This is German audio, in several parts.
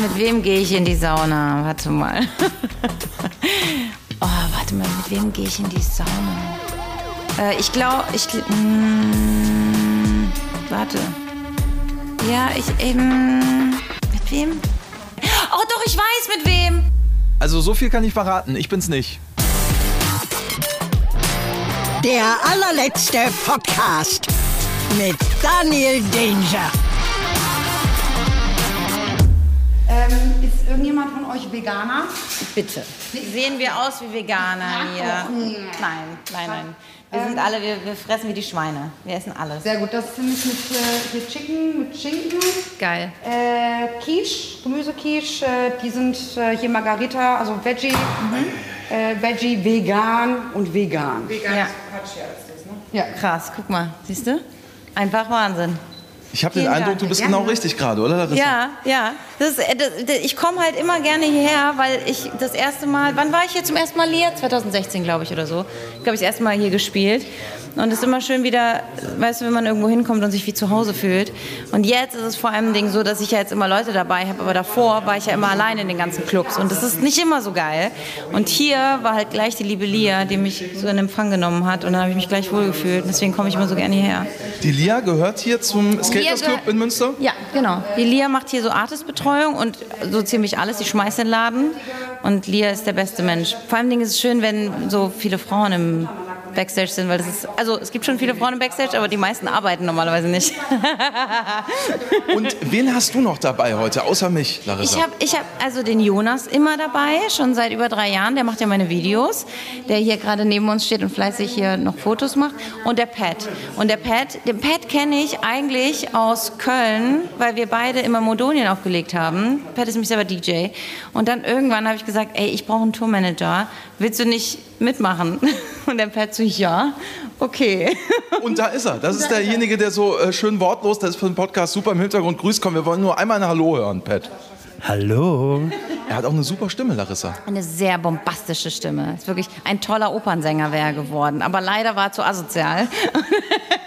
Mit wem gehe ich in die Sauna? Warte mal. oh, warte mal, mit wem gehe ich in die Sauna? Äh, ich glaube, ich. Mm, warte. Ja, ich eben. Mit wem? Oh, doch, ich weiß mit wem. Also so viel kann ich verraten. Ich bin's nicht. Der allerletzte Podcast mit Daniel Danger. Ähm, ist irgendjemand von euch Veganer? Bitte. Sehen wir aus wie Veganer hier? Nein, nein, nein. Wir sind alle, wir, wir fressen wie die Schweine. Wir essen alles. Sehr gut, das ist nämlich mit äh, Chicken, mit Schinken. Geil. Äh, Quiche, Gemüsequiche, äh, die sind äh, hier Margarita, also Veggie, äh, Veggie, vegan und vegan. Ja. Ja. ja. Krass, guck mal. Siehst du? Einfach Wahnsinn. Ich habe den Eindruck, du bist Ja. genau richtig gerade, oder Larissa? Ja, ja. Das ist, äh, das, ich komme halt immer gerne hierher, weil ich das erste Mal, wann war ich hier zum ersten Mal hier? 2016, glaube ich, oder so. Ich glaube, ich das erste Mal hier gespielt. Und es ist immer schön wieder, weißt du, wenn man irgendwo hinkommt und sich wie zu Hause fühlt. Und jetzt ist es vor allem Ding so, dass ich ja jetzt immer Leute dabei habe, aber davor war ich ja immer allein in den ganzen Clubs. Und das ist nicht immer so geil. Und hier war halt gleich die liebe Lia, die mich so in Empfang genommen hat. Und dann habe ich mich gleich wohlgefühlt. Deswegen komme ich immer so gerne hierher. Die Lia gehört hier zum Lia Club in Münster? Ja, genau. Die Lia macht hier so Artistbetreuung und so ziemlich alles. Die schmeißt den Laden und Lia ist der beste Mensch. Vor allem ist es schön, wenn so viele Frauen im Backstage sind, weil das ist, also es gibt schon viele Frauen im Backstage, aber die meisten arbeiten normalerweise nicht. Und wen hast du noch dabei heute, außer mich, Larissa? Ich habe ich hab also den Jonas immer dabei, schon seit über drei Jahren. Der macht ja meine Videos, der hier gerade neben uns steht und fleißig hier noch Fotos macht. Und der Pat. Und der Pat, den Pat kenne ich eigentlich aus Köln, weil wir beide immer Modonien aufgelegt haben. Pat ist nämlich selber DJ. Und dann irgendwann habe ich gesagt, ey, ich brauche einen Tourmanager. Willst du nicht mitmachen? Und der Pat so, ja, okay. Und da ist er. Das ist derjenige, der so äh, schön wortlos, das ist für den Podcast super im Hintergrund grüßt. Komm, wir wollen nur einmal ein Hallo hören, Pat. Hallo. Er hat auch eine super Stimme, Larissa. Eine sehr bombastische Stimme. Ist wirklich ein toller Opernsänger wäre er geworden. Aber leider war er zu asozial.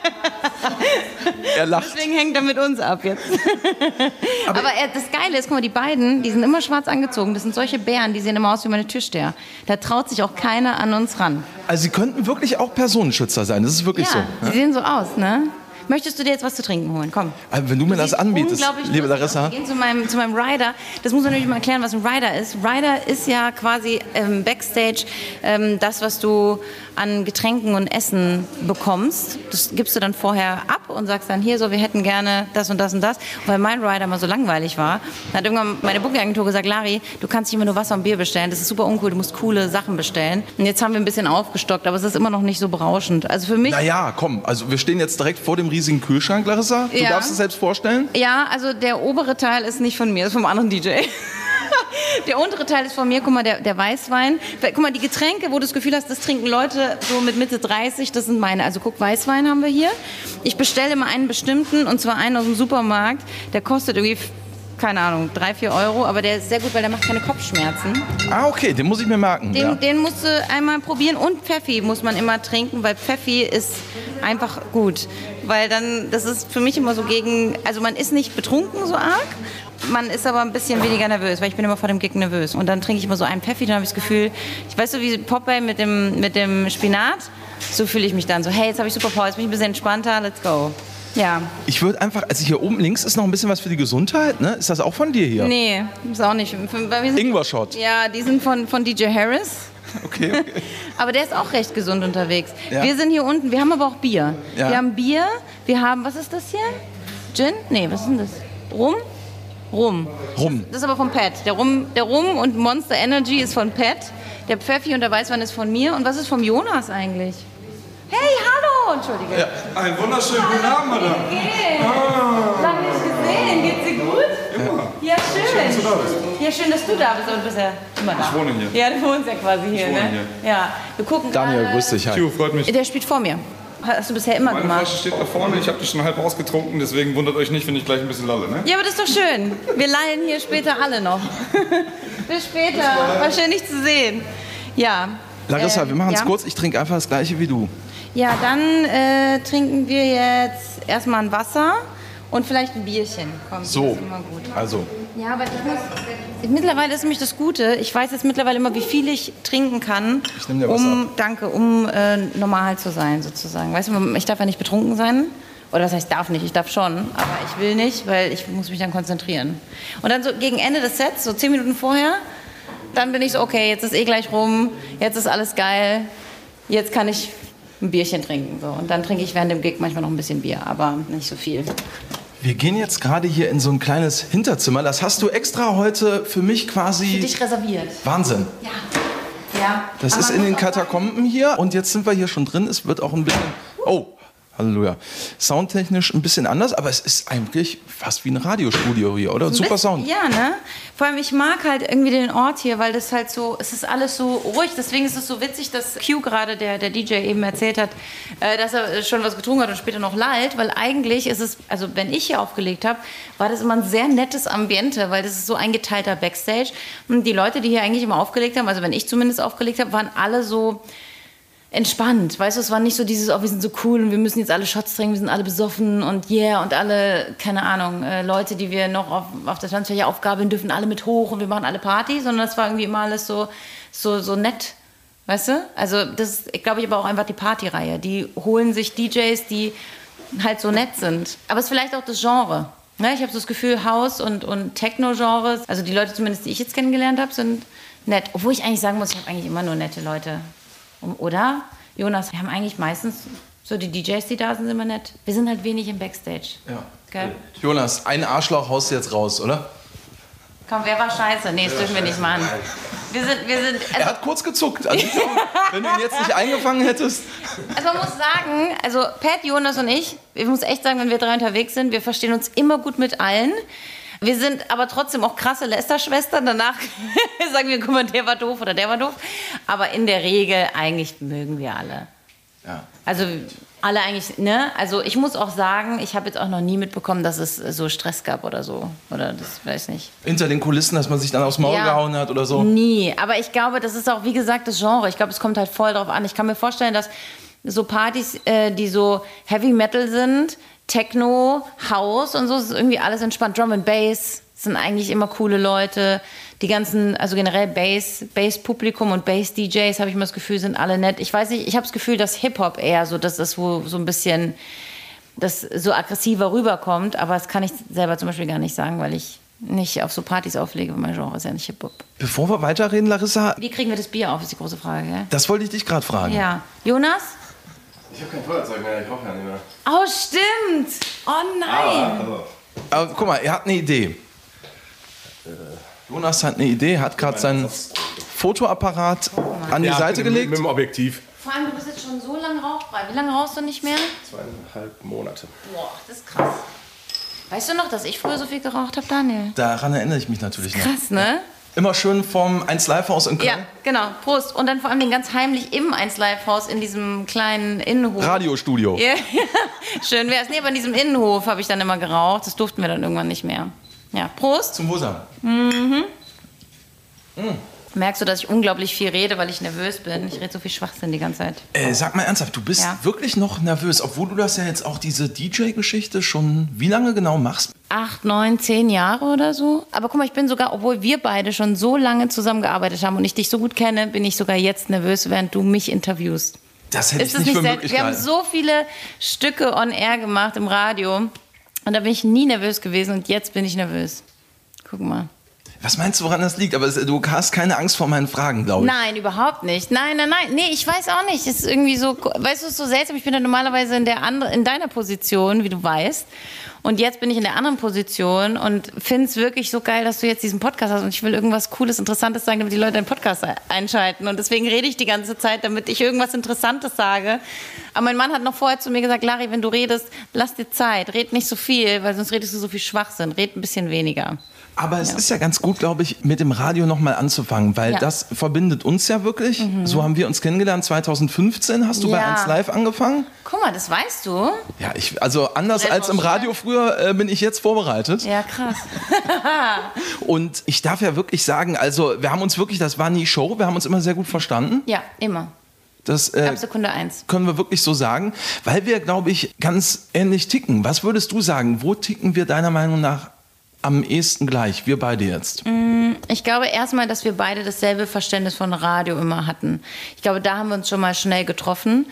Er lacht. Deswegen hängt er mit uns ab jetzt. Aber, er, das Geile ist, guck mal, die beiden, die sind immer schwarz angezogen. Das sind solche Bären, die sehen immer aus wie meine Türsteher. Da traut sich auch keiner an uns ran. Also sie könnten wirklich auch Personenschützer sein. Das ist wirklich ja, so. die sehen so aus, ne? Möchtest du dir jetzt was zu trinken holen? Komm. Also wenn du mir das Sieht anbietest, liebe. Larissa. Wir gehen zu meinem, zu meinem Rider. Das muss man natürlich mal erklären, was ein Rider ist. Rider ist ja quasi ähm, Backstage ähm, das, was du an Getränken und Essen bekommst. Das gibst du dann vorher ab und sagst dann hier so, wir hätten gerne das und das und das. Und weil mein Rider mal so langweilig war, hat irgendwann meine Booking-Agentur gesagt, Lari, du kannst nicht immer nur Wasser und Bier bestellen. Das ist super uncool, du musst coole Sachen bestellen. Und jetzt haben wir ein bisschen aufgestockt, aber es ist immer noch nicht so berauschend. Also für mich... Naja, komm, also wir stehen jetzt direkt vor dem riesigen Kühlschrank, Larissa. Du Ja. darfst es selbst vorstellen. Ja, also der obere Teil ist nicht von mir, ist vom anderen DJ. Der untere Teil ist von mir, guck mal, der, der Weißwein. Guck mal, die Getränke, wo du das Gefühl hast, das trinken Leute so mit Mitte 30, das sind meine. Also guck, Weißwein haben wir hier. Ich bestelle immer einen bestimmten, und zwar einen aus dem Supermarkt. Der kostet irgendwie, keine Ahnung, drei, vier Euro, aber der ist sehr gut, weil der macht keine Kopfschmerzen. Ah, okay, den muss ich mir merken. Den, ja. den musst du einmal probieren und Pfeffi muss man immer trinken, weil Pfeffi ist einfach gut. Weil dann, das ist für mich immer so gegen, also man ist nicht betrunken so arg, man ist aber ein bisschen weniger nervös, weil ich bin immer vor dem Gig nervös. Und dann trinke ich immer so einen Pfeffi, dann habe ich das Gefühl, ich weiß so wie Popeye mit dem, mit dem Spinat, so fühle ich mich dann so, hey, jetzt habe ich super Power, jetzt bin ich ein bisschen entspannter, let's go. Ja, Ich würde einfach, also hier oben links ist noch ein bisschen was für die Gesundheit, ne? Ist das auch von dir hier? nee, ist auch nicht. Ingwer-Shot. Ja, die sind von, von DJ Harris. Okay, okay. Aber der ist auch recht gesund unterwegs. Ja. Wir sind hier unten, wir haben aber auch Bier. Ja. Wir haben Bier, wir haben, was ist das hier? Gin? Nee, was ist denn das? Rum? Rum. Rum. Das ist aber von Pat. Der Rum, der Rum und Monster Energy ist von Pat. Der Pfeffi und der Weißwein ist von mir. Und was ist vom Jonas eigentlich? Hey, hallo! Entschuldige. Einen wunderschönen guten Abend, Madame. Hey. Lange nicht gesehen. Geht's dir gut? Immer. Ja, schön. Schön, dass du da bist. Ja, schön, dass du da bist. Und bist ja immer da. Ich wohne hier. Ja, du wohnst ja quasi hier, wohne ne? Ja. Wir gucken Daniel, grüß dich. Hi. Tio, freut mich. Der spielt vor mir. Hast du bisher immer Meine gemacht. Flasche steht da vorne, ich habe die schon halb ausgetrunken, deswegen wundert euch nicht, wenn ich gleich ein bisschen lalle, ne? Ja, aber das ist doch schön. Wir lallen hier später alle noch. Bis später. War schön, dich zu sehen. Ja. Larissa, Äh, wir machen es ja? kurz. Ich trinke einfach das gleiche wie du. Ja, dann äh, trinken wir jetzt erstmal ein Wasser Und vielleicht ein Bierchen. Komm, So, ist immer gut. also, Ja, aber ich muss. Mittlerweile ist nämlich das Gute. Ich weiß jetzt mittlerweile immer, wie viel ich trinken kann, Ich nehm dir was um, danke, um äh, normal zu sein sozusagen. Weißt du, ich darf ja nicht betrunken sein. Oder das heißt, darf nicht, ich darf schon, aber ich will nicht, weil ich muss mich dann konzentrieren. Und dann so gegen Ende des Sets, so zehn Minuten vorher, dann bin ich so, okay, jetzt ist eh gleich rum, jetzt ist alles geil, jetzt kann ich ein Bierchen trinken. So. Und dann trinke ich während dem Gig manchmal noch ein bisschen Bier, aber nicht so viel. wir gehen jetzt gerade hier in so ein kleines Hinterzimmer. Das hast du extra heute für mich quasi. Für dich reserviert. Wahnsinn. Ja. Ja. Das Aber ist in den Katakomben hier und jetzt sind wir hier schon drin. Es wird auch ein bisschen. Oh, Halleluja. Soundtechnisch ein bisschen anders, aber es ist eigentlich fast wie ein Radiostudio hier, oder? Super Ein Sound. bisschen, Ja, ne? Vor allem, ich mag halt irgendwie den Ort hier, weil das halt so, es ist alles so ruhig. Deswegen ist es so witzig, dass Q gerade, der, der DJ eben erzählt hat, äh, dass er schon was getrunken hat und später noch lallt, weil eigentlich ist es, also wenn ich hier aufgelegt habe, war das immer ein sehr nettes Ambiente, weil das ist so ein geteilter Backstage. Und die Leute, die hier eigentlich immer aufgelegt haben, also wenn ich zumindest aufgelegt habe, waren alle so, entspannt. Weißt du, es war nicht so dieses, oh, wir sind so cool und wir müssen jetzt alle Shots trinken, wir sind alle besoffen und yeah und alle, keine Ahnung, äh, Leute, die wir noch auf, auf der Tanzfläche aufgabeln, dürfen alle mit hoch und wir machen alle Party, sondern es war irgendwie immer alles so, so, so nett. Weißt du? Also, das ist, glaube ich, aber auch einfach die Partyreihe. Die holen sich DJs, die halt so nett sind. Aber es ist vielleicht auch das Genre. Ne? Ich habe so das Gefühl, House- und, und Techno-Genres, also die Leute zumindest, die ich jetzt kennengelernt habe, sind nett. Obwohl ich eigentlich sagen muss, ich habe eigentlich immer nur nette Leute. Oder? Jonas, wir haben eigentlich meistens so die DJs, die da sind, sind immer nett. Wir sind halt wenig im Backstage. Ja. Gell? Jonas, ein Arschloch haust du jetzt raus, oder? Komm, wer war scheiße? Nee, das dürfen wir nicht machen. Wir sind, wir sind, Er also, hat kurz gezuckt. Also, wenn du ihn jetzt nicht eingefangen hättest. also man muss sagen, also Pat, Jonas und ich, ich muss echt sagen, wenn wir drei unterwegs sind, wir verstehen uns immer gut mit allen. Wir sind aber trotzdem auch krasse Lästerschwestern. Danach sagen wir, guck mal, der war doof oder der war doof. Aber in der Regel eigentlich mögen wir alle. Ja. Also alle eigentlich, ne? Also ich muss auch sagen, ich habe jetzt auch noch nie mitbekommen, dass es so Stress gab oder so. Oder das weiß nicht. Hinter den Kulissen, dass man sich dann aufs Maul Ja. gehauen hat oder so. Nie. Aber ich glaube, das ist auch, wie gesagt, das Genre. Ich glaube, es kommt halt voll drauf an. Ich kann mir vorstellen, dass so Partys, äh, die so Heavy Metal sind, Techno, House und so, ist irgendwie alles entspannt. Drum and Bass sind eigentlich immer coole Leute. Die ganzen, also generell Bass, Bass-Publikum und Bass-DJs, habe ich immer das Gefühl, sind alle nett. Ich weiß nicht, ich habe das Gefühl, dass Hip-Hop eher so das ist, wo so ein bisschen das so aggressiver rüberkommt. Aber das kann ich selber zum Beispiel gar nicht sagen, weil ich nicht auf so Partys auflege. Mein Genre ist ja nicht Hip-Hop. Bevor wir weiterreden, Larissa, Wie kriegen wir das Bier auf, ist die große Frage, gell? das wollte ich dich gerade fragen. Ja. Jonas? Ich habe kein Feuerzeug mehr, ich rauche ja nicht mehr. Oh, stimmt! Oh nein! Aber guck mal, er hat eine Idee. Jonas hat eine Idee, hat gerade seinen Fotoapparat an die Ja, Seite mit, gelegt. Mit dem Objektiv. Vor allem, du bist jetzt schon so lange rauchfrei. Wie lange rauchst du nicht mehr? Zweieinhalb Monate. Boah, das ist krass. Weißt du noch, dass ich früher so viel geraucht habe, Daniel? Daran erinnere ich mich natürlich noch. Krass, ne? Immer schön vom 1 Live Haus in Köln. Ja, genau. Prost. Und dann vor allem den ganz heimlich im 1 Live Haus in diesem kleinen Innenhof. Radiostudio. Ja, schön wär's. Nee, aber in diesem Innenhof habe ich dann immer geraucht. Das durften wir dann irgendwann nicht mehr. Ja, Prost. Zum Wohlsein. Merkst du, dass ich unglaublich viel rede, weil ich nervös bin? Ich rede so viel Schwachsinn die ganze Zeit. Äh, sag mal ernsthaft, du bist Ja. wirklich noch nervös, obwohl du das ja jetzt auch diese DJ-Geschichte schon wie lange genau machst? acht, neun, zehn Jahre oder so. Aber guck mal, ich bin sogar, obwohl wir beide schon so lange zusammengearbeitet haben und ich dich so gut kenne, bin ich sogar jetzt nervös, während du mich interviewst. Das hätte Ist ich das nicht nicht für möglich Wir haben so viele Stücke on air gemacht im Radio und da bin ich nie nervös gewesen und jetzt bin ich nervös. Guck mal. Was meinst du, woran das liegt? Aber du hast keine Angst vor meinen Fragen, glaube ich. Nein, überhaupt nicht. Nein, nein, nein. Nee, ich weiß auch nicht. Es ist irgendwie so, weißt du, es ist so seltsam. Ich bin ja normalerweise in, der andre, in deiner Position, wie du weißt. Und jetzt bin ich in der anderen Position und finde es wirklich so geil, dass du jetzt diesen Podcast hast. Und ich will irgendwas Cooles, Interessantes sagen, damit die Leute den Podcast einschalten. Und deswegen rede ich die ganze Zeit, damit ich irgendwas Interessantes sage. Aber mein Mann hat noch vorher zu mir gesagt, Larry, wenn du redest, lass dir Zeit. Red nicht so viel, weil sonst redest du so viel Schwachsinn. Red ein bisschen weniger. Aber es ist ja ganz gut, glaube ich, mit dem Radio nochmal anzufangen, weil Ja. Mhm. das verbindet uns ja wirklich. So haben wir uns kennengelernt. 2015 hast du bei Ja. 1 Live angefangen. Guck mal, das weißt du. Ja, ich, also anders Sehr als im Radio früher äh, bin ich jetzt vorbereitet. Ja, krass. Und ich darf ja wirklich sagen, also wir haben uns wirklich, das war nie Show, wir haben uns immer sehr gut verstanden. Ja, immer. Das äh, Ab Sekunde eins. können wir wirklich so sagen, weil wir, glaube ich, ganz ähnlich ticken. Was würdest du sagen? Wo ticken wir deiner Meinung nach am ehesten gleich? Wir beide jetzt. Ich glaube erstmal, dass wir beide dasselbe Verständnis von Radio immer hatten. Ich glaube, da haben wir uns schon mal schnell getroffen.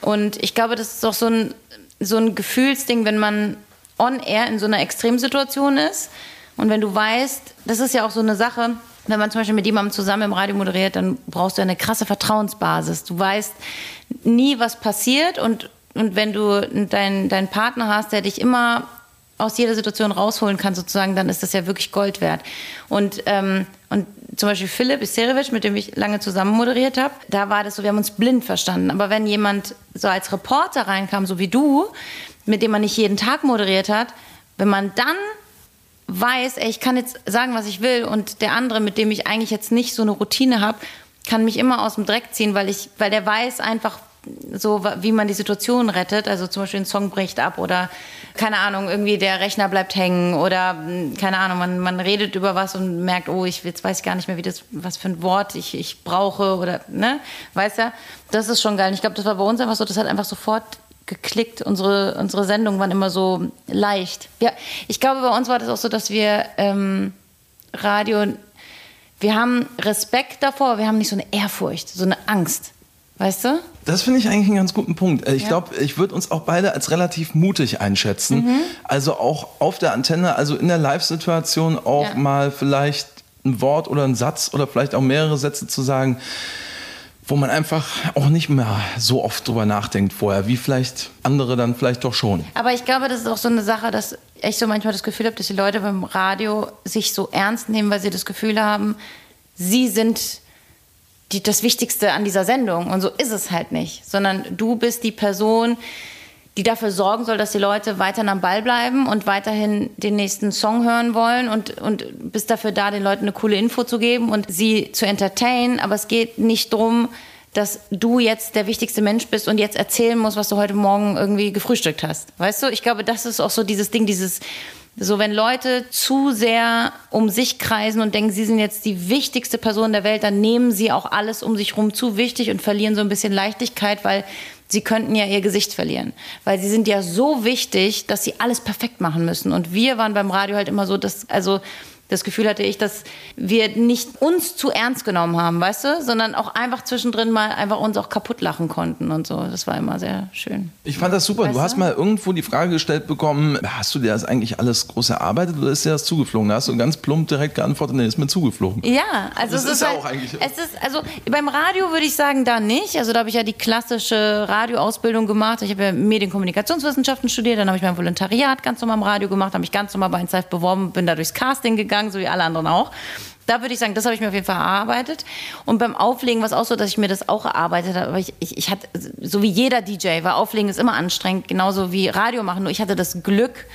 Und ich glaube, das ist auch so ein, so ein Gefühlsding, wenn man on air in so einer Extremsituation ist. Und wenn du weißt, das ist ja auch so eine Sache, wenn man zum Beispiel mit jemandem zusammen im Radio moderiert, dann brauchst du eine krasse Vertrauensbasis. Du weißt nie, was passiert. Und, und wenn du deinen deinen Partner hast, der dich immer aus jeder Situation rausholen kann, sozusagen, dann ist das ja wirklich Gold wert. Und, ähm, und zum Beispiel Philipp Iserevic, mit dem ich lange zusammen moderiert habe, da war das so, wir haben uns blind verstanden. Aber wenn jemand so als Reporter reinkam, so wie du, mit dem man nicht jeden Tag moderiert hat, wenn man dann weiß, ey, ich kann jetzt sagen, was ich will und der andere, mit dem ich eigentlich jetzt nicht so eine Routine habe, kann mich immer aus dem Dreck ziehen, weil ich, weil der weiß einfach so, wie man die Situation rettet. Also zum Beispiel ein Song bricht ab oder keine Ahnung, irgendwie der Rechner bleibt hängen oder mh, keine Ahnung, man, man redet über was und merkt, oh, ich jetzt weiß ich gar nicht mehr, wie das, was für ein Wort ich, ich brauche oder ne, weißt du? Das ist schon geil. Ich glaube, das war bei uns einfach so, das hat einfach sofort geklickt. Unsere, unsere Sendungen waren immer so leicht. Ja, ich glaube, bei uns war das auch so, dass wir ähm, Radio, wir haben Respekt davor, wir haben nicht so eine Ehrfurcht, so eine Angst. Weißt du? Das finde ich eigentlich einen ganz guten Punkt. Äh, Ich Ja. glaube, ich würde uns auch beide als relativ mutig einschätzen. Mhm. Also auch auf der Antenne, also in der Live-Situation auch Ja. mal vielleicht ein Wort oder einen Satz oder vielleicht auch mehrere Sätze zu sagen, wo man einfach auch nicht mehr so oft drüber nachdenkt vorher, wie vielleicht andere dann vielleicht doch schon. Aber ich glaube, das ist auch so eine Sache, dass ich so manchmal das Gefühl habe, dass die Leute beim Radio sich so ernst nehmen, weil sie das Gefühl haben, sie sind die, das Wichtigste an dieser Sendung. Und so ist es halt nicht. Sondern du bist die Person, die dafür sorgen soll, dass die Leute weiterhin am Ball bleiben und weiterhin den nächsten Song hören wollen und, und bist dafür da, den Leuten eine coole Info zu geben und sie zu entertainen. Aber es geht nicht darum, dass du jetzt der wichtigste Mensch bist und jetzt erzählen musst, was du heute Morgen irgendwie gefrühstückt hast. Weißt du, ich glaube, das ist auch so dieses Ding, dieses, so wenn Leute zu sehr um sich kreisen und denken, sie sind jetzt die wichtigste Person der Welt, dann nehmen sie auch alles um sich rum zu wichtig und verlieren so ein bisschen Leichtigkeit, weil sie könnten ja ihr Gesicht verlieren. Weil sie sind ja so wichtig, dass sie alles perfekt machen müssen. Und wir waren beim Radio halt immer so, dass, also das Gefühl hatte ich, dass wir nicht uns zu ernst genommen haben, weißt du, sondern auch einfach zwischendrin mal einfach uns auch kaputt lachen konnten und so. Das war immer sehr schön. Ich fand das super. Weißt du hast mal irgendwo die Frage gestellt bekommen, hast du dir das eigentlich alles groß erarbeitet oder ist dir das zugeflogen? Da hast du ganz plump direkt geantwortet, nee, ist mir zugeflogen. Ja, also Das es ist ist, ja halt, auch eigentlich- Es ist, also beim Radio würde ich sagen, da nicht. Also da habe ich ja die klassische Radioausbildung gemacht. Ich habe ja Medienkommunikationswissenschaften studiert, dann habe ich mein Volontariat ganz normal im Radio gemacht, habe mich ganz normal bei 1 Live beworben, bin da durchs Casting gegangen, so wie alle anderen auch. Da würde ich sagen, das habe ich mir auf jeden Fall erarbeitet. Und beim Auflegen war es auch so, dass ich mir das auch erarbeitet habe. Aber ich, ich, ich hatte, so wie jeder DJ, weil Auflegen ist immer anstrengend, genauso wie Radio machen. Nur ich hatte das Glück,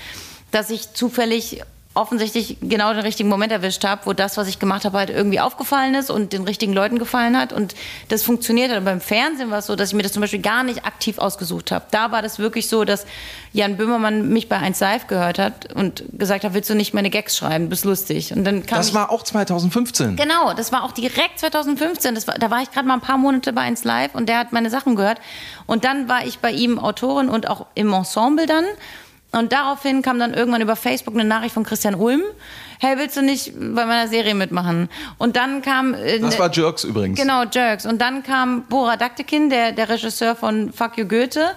dass ich zufällig offensichtlich genau den richtigen Moment erwischt habe, wo das, was ich gemacht habe, halt irgendwie aufgefallen ist und den richtigen Leuten gefallen hat und das funktioniert hat. Und beim Fernsehen war es so, dass ich mir das zum Beispiel gar nicht aktiv ausgesucht habe. Da war das wirklich so, dass Jan Böhmermann mich bei 1 Live gehört hat und gesagt hat, willst du nicht meine Gags schreiben, bist lustig. Und dann kam Das war auch 2015. Genau, das war auch direkt 2015. Das war, da war ich gerade mal ein paar Monate bei 1 Live und der hat meine Sachen gehört. Und dann war ich bei ihm Autorin und auch im Ensemble dann. Und daraufhin kam dann irgendwann über Facebook eine Nachricht von Christian Ulm. Hey, willst du nicht bei meiner Serie mitmachen? Und dann kam. äh, Das war Jerks übrigens. Genau, Jerks. Und dann kam Bora Daktekin, der, der Regisseur von Fuck You Goethe.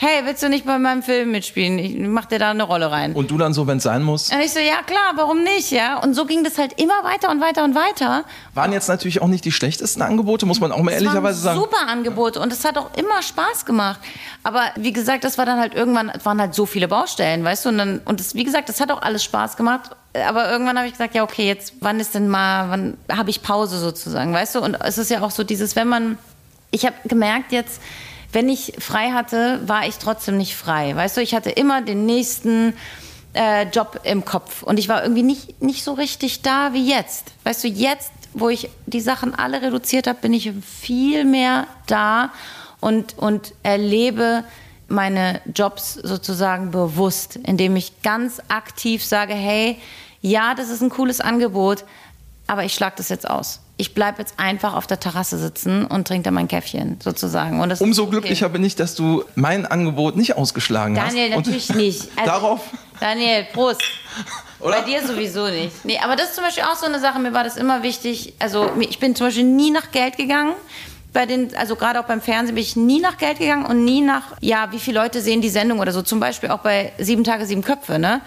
Hey, willst du nicht bei meinem Film mitspielen? Ich mach dir da eine Rolle rein. Und du dann so, wenn es sein muss. und ich so, ja klar, warum nicht, ja? Und so ging das halt immer weiter und weiter und weiter. Waren jetzt natürlich auch nicht die schlechtesten Angebote, muss man auch mal Es ehrlicherweise waren sagen. super Angebote und es hat auch immer Spaß gemacht. Aber wie gesagt, das war dann halt irgendwann, es waren halt so viele Baustellen, weißt du? Und, dann, und das, wie gesagt, das hat auch alles Spaß gemacht. Aber irgendwann habe ich gesagt, ja, okay, jetzt, wann ist denn mal, wann habe ich Pause sozusagen, weißt du? Und es ist ja auch so dieses, wenn man, ich habe gemerkt jetzt, wenn ich frei hatte, war ich trotzdem nicht frei. Weißt du, ich hatte immer den nächsten äh, Job im Kopf und ich war irgendwie nicht, nicht so richtig da wie jetzt. Weißt du, jetzt, wo ich die Sachen alle reduziert habe, bin ich viel mehr da und, und erlebe meine Jobs sozusagen bewusst, indem ich ganz aktiv sage, hey, ja, das ist ein cooles Angebot, aber ich schlag das jetzt aus. Ich bleibe jetzt einfach auf der Terrasse sitzen und trinke da mein Käffchen sozusagen. Umso okay. glücklicher bin ich, dass du mein Angebot nicht ausgeschlagen Daniel, hast. Und natürlich nicht. Also, darauf, Daniel, Prost. oder? Bei dir sowieso nicht. Nee, aber das ist zum Beispiel auch so eine Sache, mir war das immer wichtig. Also ich bin zum Beispiel nie nach Geld gegangen. Bei den, also gerade auch beim Fernsehen bin ich nie nach Geld gegangen und nie nach, ja, wie viele Leute sehen die Sendung oder so. Zum Beispiel auch bei Sieben Tage, Sieben Köpfe, ne?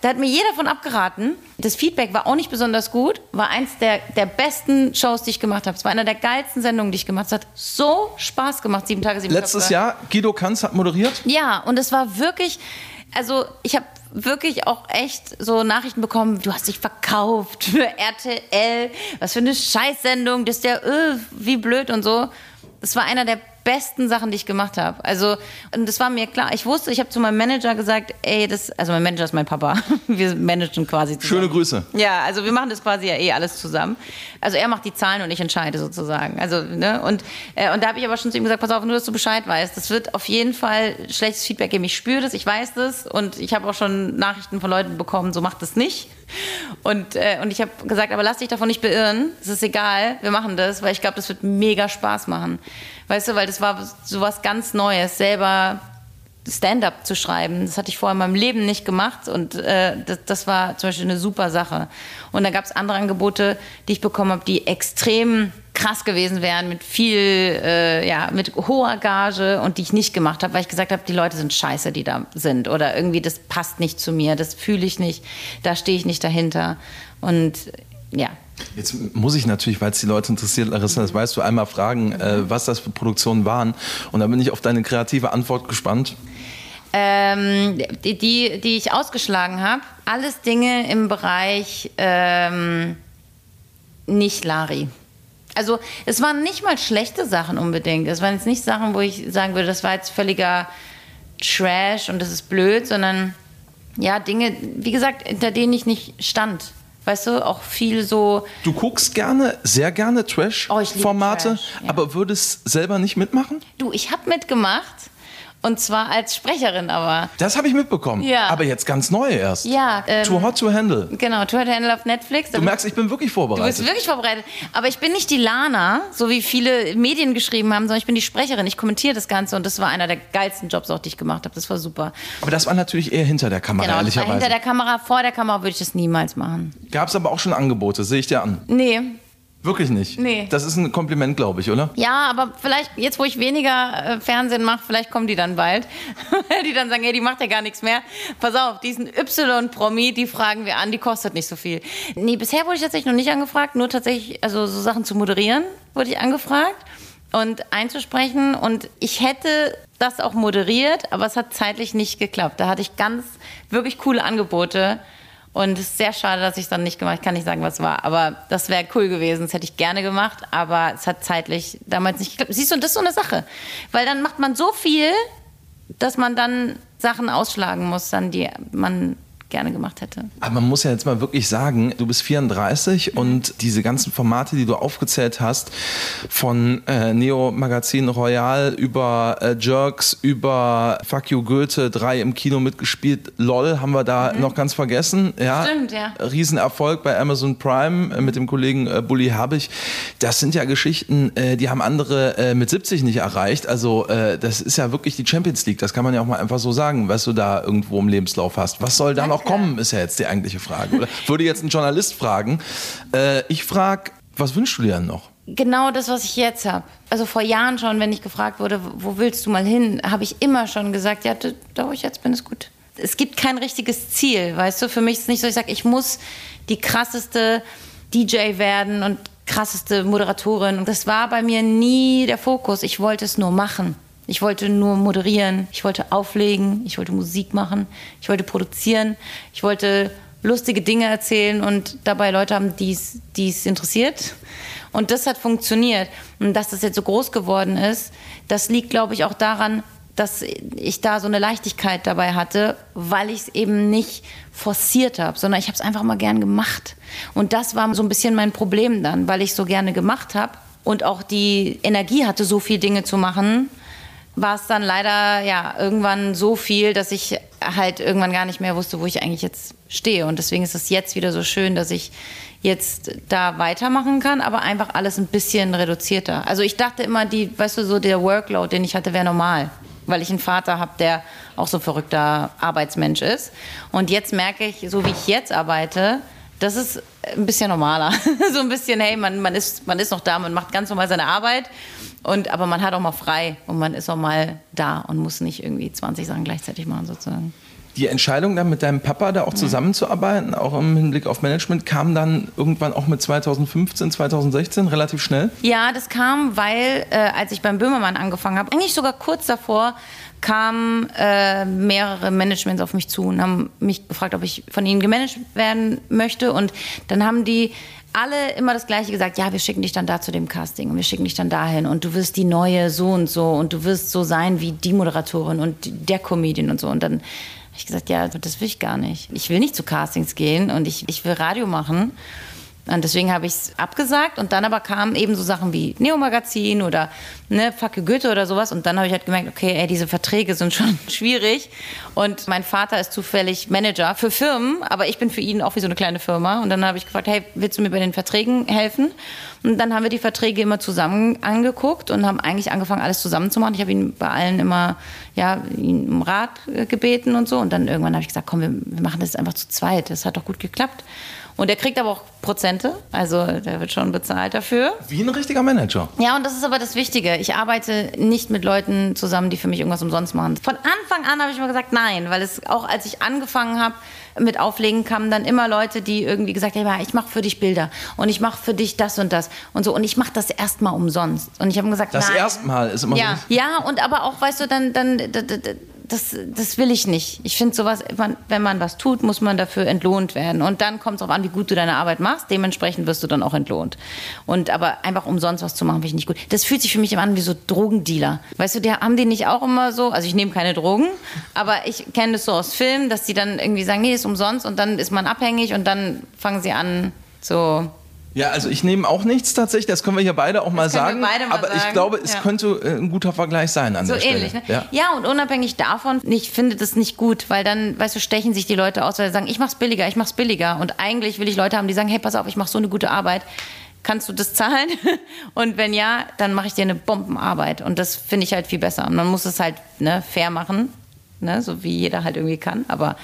Da hat mir jeder von abgeraten. Das Feedback war auch nicht besonders gut. War eins der, der besten Shows, die ich gemacht habe. Es war einer der geilsten Sendungen, die ich gemacht habe. Es hat so Spaß gemacht, Sieben Tage, Sieben Letztes Köpfe. Jahr, Guido Kanz hat moderiert. Ja, und es war wirklich, also ich habe wirklich auch echt so Nachrichten bekommen, du hast dich verkauft für RTL, was für eine Scheißsendung, das ist der, äh, wie blöd und so. Es war einer der besten Sachen, die ich gemacht habe. Also, und das war mir klar. Ich wusste, ich habe zu meinem Manager gesagt, ey, das, also mein Manager ist mein Papa. Wir managen quasi zusammen. Schöne Grüße. Ja, also wir machen das quasi ja eh alles zusammen. Also er macht die Zahlen und ich entscheide sozusagen. Also, ne? Und, äh, und da habe ich aber schon zu ihm gesagt, pass auf, nur dass du Bescheid weißt. Das wird auf jeden Fall schlechtes Feedback geben. Ich spüre das, ich weiß das und ich habe auch schon Nachrichten von Leuten bekommen, so macht das nicht. Und, äh, und ich habe gesagt, aber lass dich davon nicht beirren. Es ist egal, wir machen das, weil ich glaube, das wird mega Spaß machen. Weißt du, weil das war so was ganz Neues, selber Stand-up zu schreiben. Das hatte ich vorher in meinem Leben nicht gemacht und äh, das, das war zum Beispiel eine super Sache. Und dann gab es andere Angebote, die ich bekommen habe, die extrem krass gewesen wären, mit viel, äh, ja, mit hoher Gage und die ich nicht gemacht habe, weil ich gesagt habe, die Leute sind scheiße, die da sind oder irgendwie das passt nicht zu mir, das fühle ich nicht, da stehe ich nicht dahinter. Und ja, Jetzt muss ich natürlich, weil es die Leute interessiert, Larissa, das weißt du, einmal fragen, äh, was das für Produktionen waren. Und da bin ich auf deine kreative Antwort gespannt. Ähm, die, die, die ich ausgeschlagen habe, alles Dinge im Bereich ähm, nicht Lari. Also es waren nicht mal schlechte Sachen unbedingt. Es waren jetzt nicht Sachen, wo ich sagen würde, das war jetzt völliger Trash und das ist blöd, sondern ja, Dinge, wie gesagt, hinter denen ich nicht stand. Weißt du, auch viel so, Du guckst gerne, sehr gerne Oh, Trash-Formate, Trash, ja. aber würdest selber nicht mitmachen? du, ich habe mitgemacht und zwar als Sprecherin aber. Das habe ich mitbekommen. Ja. Aber jetzt ganz neu erst. Ja, ähm, Too Hot to Handle. Genau, Tour de Handle auf Netflix. Du merkst, ich bin wirklich Du bist vorbereitet. wirklich vorbereitet. Aber ich bin nicht die Lana, so wie viele Medien geschrieben haben, sondern ich bin die Sprecherin. Ich kommentiere das Ganze und das war einer der geilsten Jobs, auch die ich gemacht habe. Das war super. aber das war natürlich eher hinter der Kamera, Genau, war hinter ehrlicherweise. der Kamera, vor der Kamera würde ich das niemals machen. Gab es aber auch schon Angebote, sehe ich dir an. Nee. Wirklich nicht. Nee. Das ist ein Kompliment, glaube ich, oder? Ja, aber vielleicht, jetzt wo ich weniger äh, Fernsehen mache, vielleicht kommen die dann bald. die dann sagen, hey, die macht ja gar nichts mehr. Pass auf, diesen Y-Promi, die fragen wir an, die kostet nicht so viel. Nee, bisher wurde ich tatsächlich noch nicht angefragt, nur tatsächlich, also so Sachen zu moderieren, wurde ich angefragt und einzusprechen. Und ich hätte das auch moderiert, aber es hat zeitlich nicht geklappt. Da hatte ich ganz, wirklich coole Angebote. Und es ist sehr schade, dass ich es dann nicht gemacht habe. Ich kann nicht sagen, was war. Aber das wäre cool gewesen. Das hätte ich gerne gemacht. Aber es hat zeitlich damals nicht geklappt. Siehst du, das ist so eine Sache. Weil dann macht man so viel, dass man dann Sachen ausschlagen muss, dann die man gerne gemacht hätte. Aber man muss ja jetzt mal wirklich sagen, du bist 34 und diese ganzen Formate, die du aufgezählt hast, von äh, Neo Magazin Royal über äh, Jerks, über Fuck You Goethe, drei im Kino mitgespielt, LOL haben wir da noch ganz vergessen. Ja, Stimmt, ja. Riesenerfolg bei Amazon Prime äh, mit dem Kollegen äh, Bully Habich. Das sind ja Geschichten, äh, die haben andere äh, mit 70 nicht erreicht. Also äh, das ist ja wirklich die Champions League. Das kann man ja auch mal einfach so sagen, was du da irgendwo im Lebenslauf hast. Was soll da noch kommen, ist ja jetzt die eigentliche Frage. Oder? Würde jetzt ein Journalist fragen. Äh, ich frage, was wünschst du dir denn noch? Genau das, was ich jetzt habe. Also vor Jahren schon, wenn ich gefragt wurde, wo willst du mal hin, habe ich immer schon gesagt, ja, da wo ich jetzt bin, ist gut. Es gibt kein richtiges Ziel, weißt du? Für mich ist es nicht so, ich sage, ich muss die krasseste DJ werden und krasseste Moderatorin. Und das war bei mir nie der Fokus. Ich wollte es nur machen. Ich wollte nur moderieren, ich wollte auflegen, ich wollte Musik machen, ich wollte produzieren, ich wollte lustige Dinge erzählen und dabei Leute haben, die es interessiert. Und das hat funktioniert. Und dass das jetzt so groß geworden ist, das liegt, glaube ich, auch daran, dass ich da so eine Leichtigkeit dabei hatte, weil ich es eben nicht forciert habe, sondern ich habe es einfach mal gern gemacht. Und das war so ein bisschen mein Problem dann, weil ich so gerne gemacht habe und auch die Energie hatte, so viel Dinge zu machen, war es dann leider ja irgendwann so viel, dass ich halt irgendwann gar nicht mehr wusste, wo ich eigentlich jetzt stehe. Und deswegen ist es jetzt wieder so schön, dass ich jetzt da weitermachen kann, aber einfach alles ein bisschen reduzierter. Also ich dachte immer, die, weißt du, so der Workload, den ich hatte, wäre normal, weil ich einen Vater habe, der auch so ein verrückter Arbeitsmensch ist. Und jetzt merke ich, so wie ich jetzt arbeite, das ist ein bisschen normaler. so ein bisschen, hey, man, man, ist, man ist noch da, man macht ganz normal seine Arbeit. Und, aber man hat auch mal frei und man ist auch mal da und muss nicht irgendwie 20 Sachen gleichzeitig machen, sozusagen. Die Entscheidung dann mit deinem Papa da auch zusammenzuarbeiten, auch im Hinblick auf Management, kam dann irgendwann auch mit 2015, 2016 relativ schnell? Ja, das kam, weil äh, als ich beim Böhmermann angefangen habe, eigentlich sogar kurz davor, kamen äh, mehrere Managements auf mich zu und haben mich gefragt, ob ich von ihnen gemanagt werden möchte. Und dann haben die alle immer das Gleiche gesagt, ja, wir schicken dich dann da zu dem Casting und wir schicken dich dann dahin und du wirst die neue so und so und du wirst so sein wie die Moderatorin und der Comedian und so. Und dann habe ich gesagt, ja, das will ich gar nicht. Ich will nicht zu Castings gehen und ich, ich will Radio machen. Und deswegen habe ich es abgesagt und dann aber kamen eben so Sachen wie Neo-Magazin oder ne, Facke Goethe oder sowas. Und dann habe ich halt gemerkt, okay, ey, diese Verträge sind schon schwierig. Und mein Vater ist zufällig Manager für Firmen, aber ich bin für ihn auch wie so eine kleine Firma. Und dann habe ich gefragt, hey, willst du mir bei den Verträgen helfen? Und dann haben wir die Verträge immer zusammen angeguckt und haben eigentlich angefangen, alles zusammenzumachen. Ich habe ihn bei allen immer ja, ihn um Rat äh, gebeten und so. Und dann irgendwann habe ich gesagt, komm, wir, wir machen das einfach zu zweit. Das hat doch gut geklappt. Und er kriegt aber auch Prozente, also der wird schon bezahlt dafür. Wie ein richtiger Manager. Ja, und das ist aber das Wichtige. Ich arbeite nicht mit Leuten zusammen, die für mich irgendwas umsonst machen. Von Anfang an habe ich immer gesagt, nein, weil es auch als ich angefangen habe mit Auflegen, kamen dann immer Leute, die irgendwie gesagt haben, ja, ich mache für dich Bilder und ich mache für dich das und das und so und ich mache das erstmal umsonst. Und ich habe gesagt, Das nein. erstmal ist immer ja, so. ja, und aber auch, weißt du, dann, dann, d- d- d- das, das will ich nicht. Ich finde sowas, wenn man was tut, muss man dafür entlohnt werden. Und dann kommt es darauf an, wie gut du deine Arbeit machst. Dementsprechend wirst du dann auch entlohnt. Und aber einfach umsonst was zu machen, finde ich nicht gut. Das fühlt sich für mich immer an wie so Drogendealer. Weißt du, die, haben die nicht auch immer so, also ich nehme keine Drogen, aber ich kenne das so aus Filmen, dass die dann irgendwie sagen, nee, ist umsonst und dann ist man abhängig und dann fangen sie an, so Ja, also ich nehme auch nichts tatsächlich, das können wir hier beide auch mal Das sagen. wir beide mal aber ich sagen, glaube, es ja. könnte äh, ein guter Vergleich sein an So der Stelle. ähnlich, ne? Ja. Ja. und unabhängig davon, ich finde das nicht gut, weil dann, weißt du, stechen sich die Leute aus, weil sie sagen, ich mach's billiger, ich mach's billiger. Und eigentlich will ich Leute haben, die sagen, hey, pass auf, ich mache so eine gute Arbeit. Kannst du das zahlen? Und wenn ja, dann mache ich dir eine Bombenarbeit. Und das finde ich halt viel besser. Und man muss es halt ne, fair machen, ne, so wie jeder halt irgendwie kann. Aber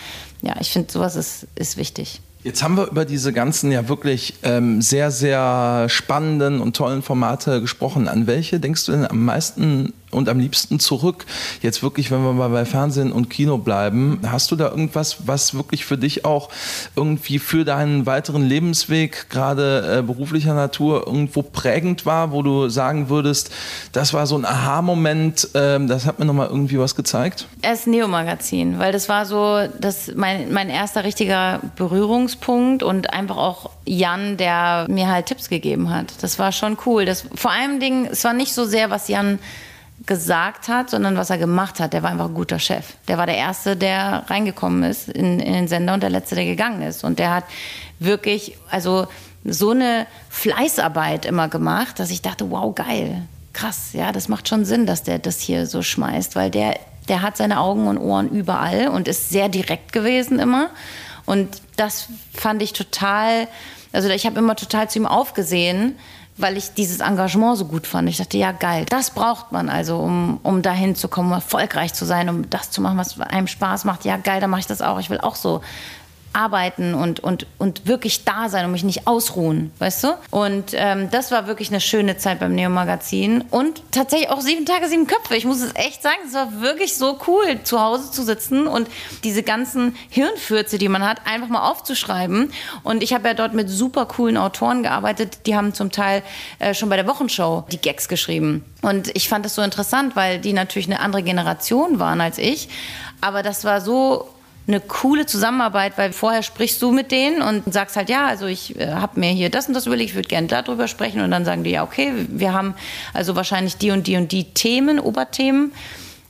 ja, ich finde, sowas ist, ist wichtig. Jetzt haben wir über diese ganzen ja wirklich ähm, sehr, sehr spannenden und tollen Formate gesprochen. An welche denkst du denn am meisten und am liebsten zurück? Jetzt wirklich, wenn wir mal bei Fernsehen und Kino bleiben, hast du da irgendwas, was wirklich für dich auch irgendwie für deinen weiteren Lebensweg, gerade äh, beruflicher Natur, irgendwo prägend war, wo du sagen würdest, das war so ein Aha-Moment, ähm, das hat mir nochmal irgendwie was gezeigt? Das Neo-Magazin, weil das war so das mein, mein erster richtiger Berührungspunkt und einfach auch Jan, der mir halt Tipps gegeben hat. Das war schon cool. Das, vor allem es war nicht so sehr, was Jan gesagt hat, sondern was er gemacht hat. Der war einfach ein guter Chef. Der war der Erste, der reingekommen ist in, in den Sender und der Letzte, der gegangen ist. Und der hat wirklich, also so eine Fleißarbeit immer gemacht, dass ich dachte, wow, geil, krass, ja, das macht schon Sinn, dass der das hier so schmeißt, weil der, der hat seine Augen und Ohren überall und ist sehr direkt gewesen immer. Und das fand ich total, also ich habe immer total zu ihm aufgesehen, weil ich dieses Engagement so gut fand. Ich dachte, ja geil, das braucht man also, um, um dahin zu kommen, erfolgreich zu sein, um das zu machen, was einem Spaß macht. Ja geil, dann mache ich das auch. Ich will auch so arbeiten und, und, und wirklich da sein und mich nicht ausruhen, weißt du? Und ähm, das war wirklich eine schöne Zeit beim Neo-Magazin und tatsächlich auch sieben Tage, sieben Köpfe. Ich muss es echt sagen, es war wirklich so cool, zu Hause zu sitzen und diese ganzen Hirnfürze, die man hat, einfach mal aufzuschreiben. Und ich habe ja dort mit super coolen Autoren gearbeitet, die haben zum Teil äh, schon bei der Wochenshow die Gags geschrieben. Und ich fand das so interessant, weil die natürlich eine andere Generation waren als ich. Aber das war so eine coole Zusammenarbeit, weil vorher sprichst du mit denen und sagst halt, ja, also ich äh, habe mir hier das und das überlegt, ich würde gerne darüber sprechen und dann sagen die, ja, okay, wir haben also wahrscheinlich die und die und die Themen, Oberthemen.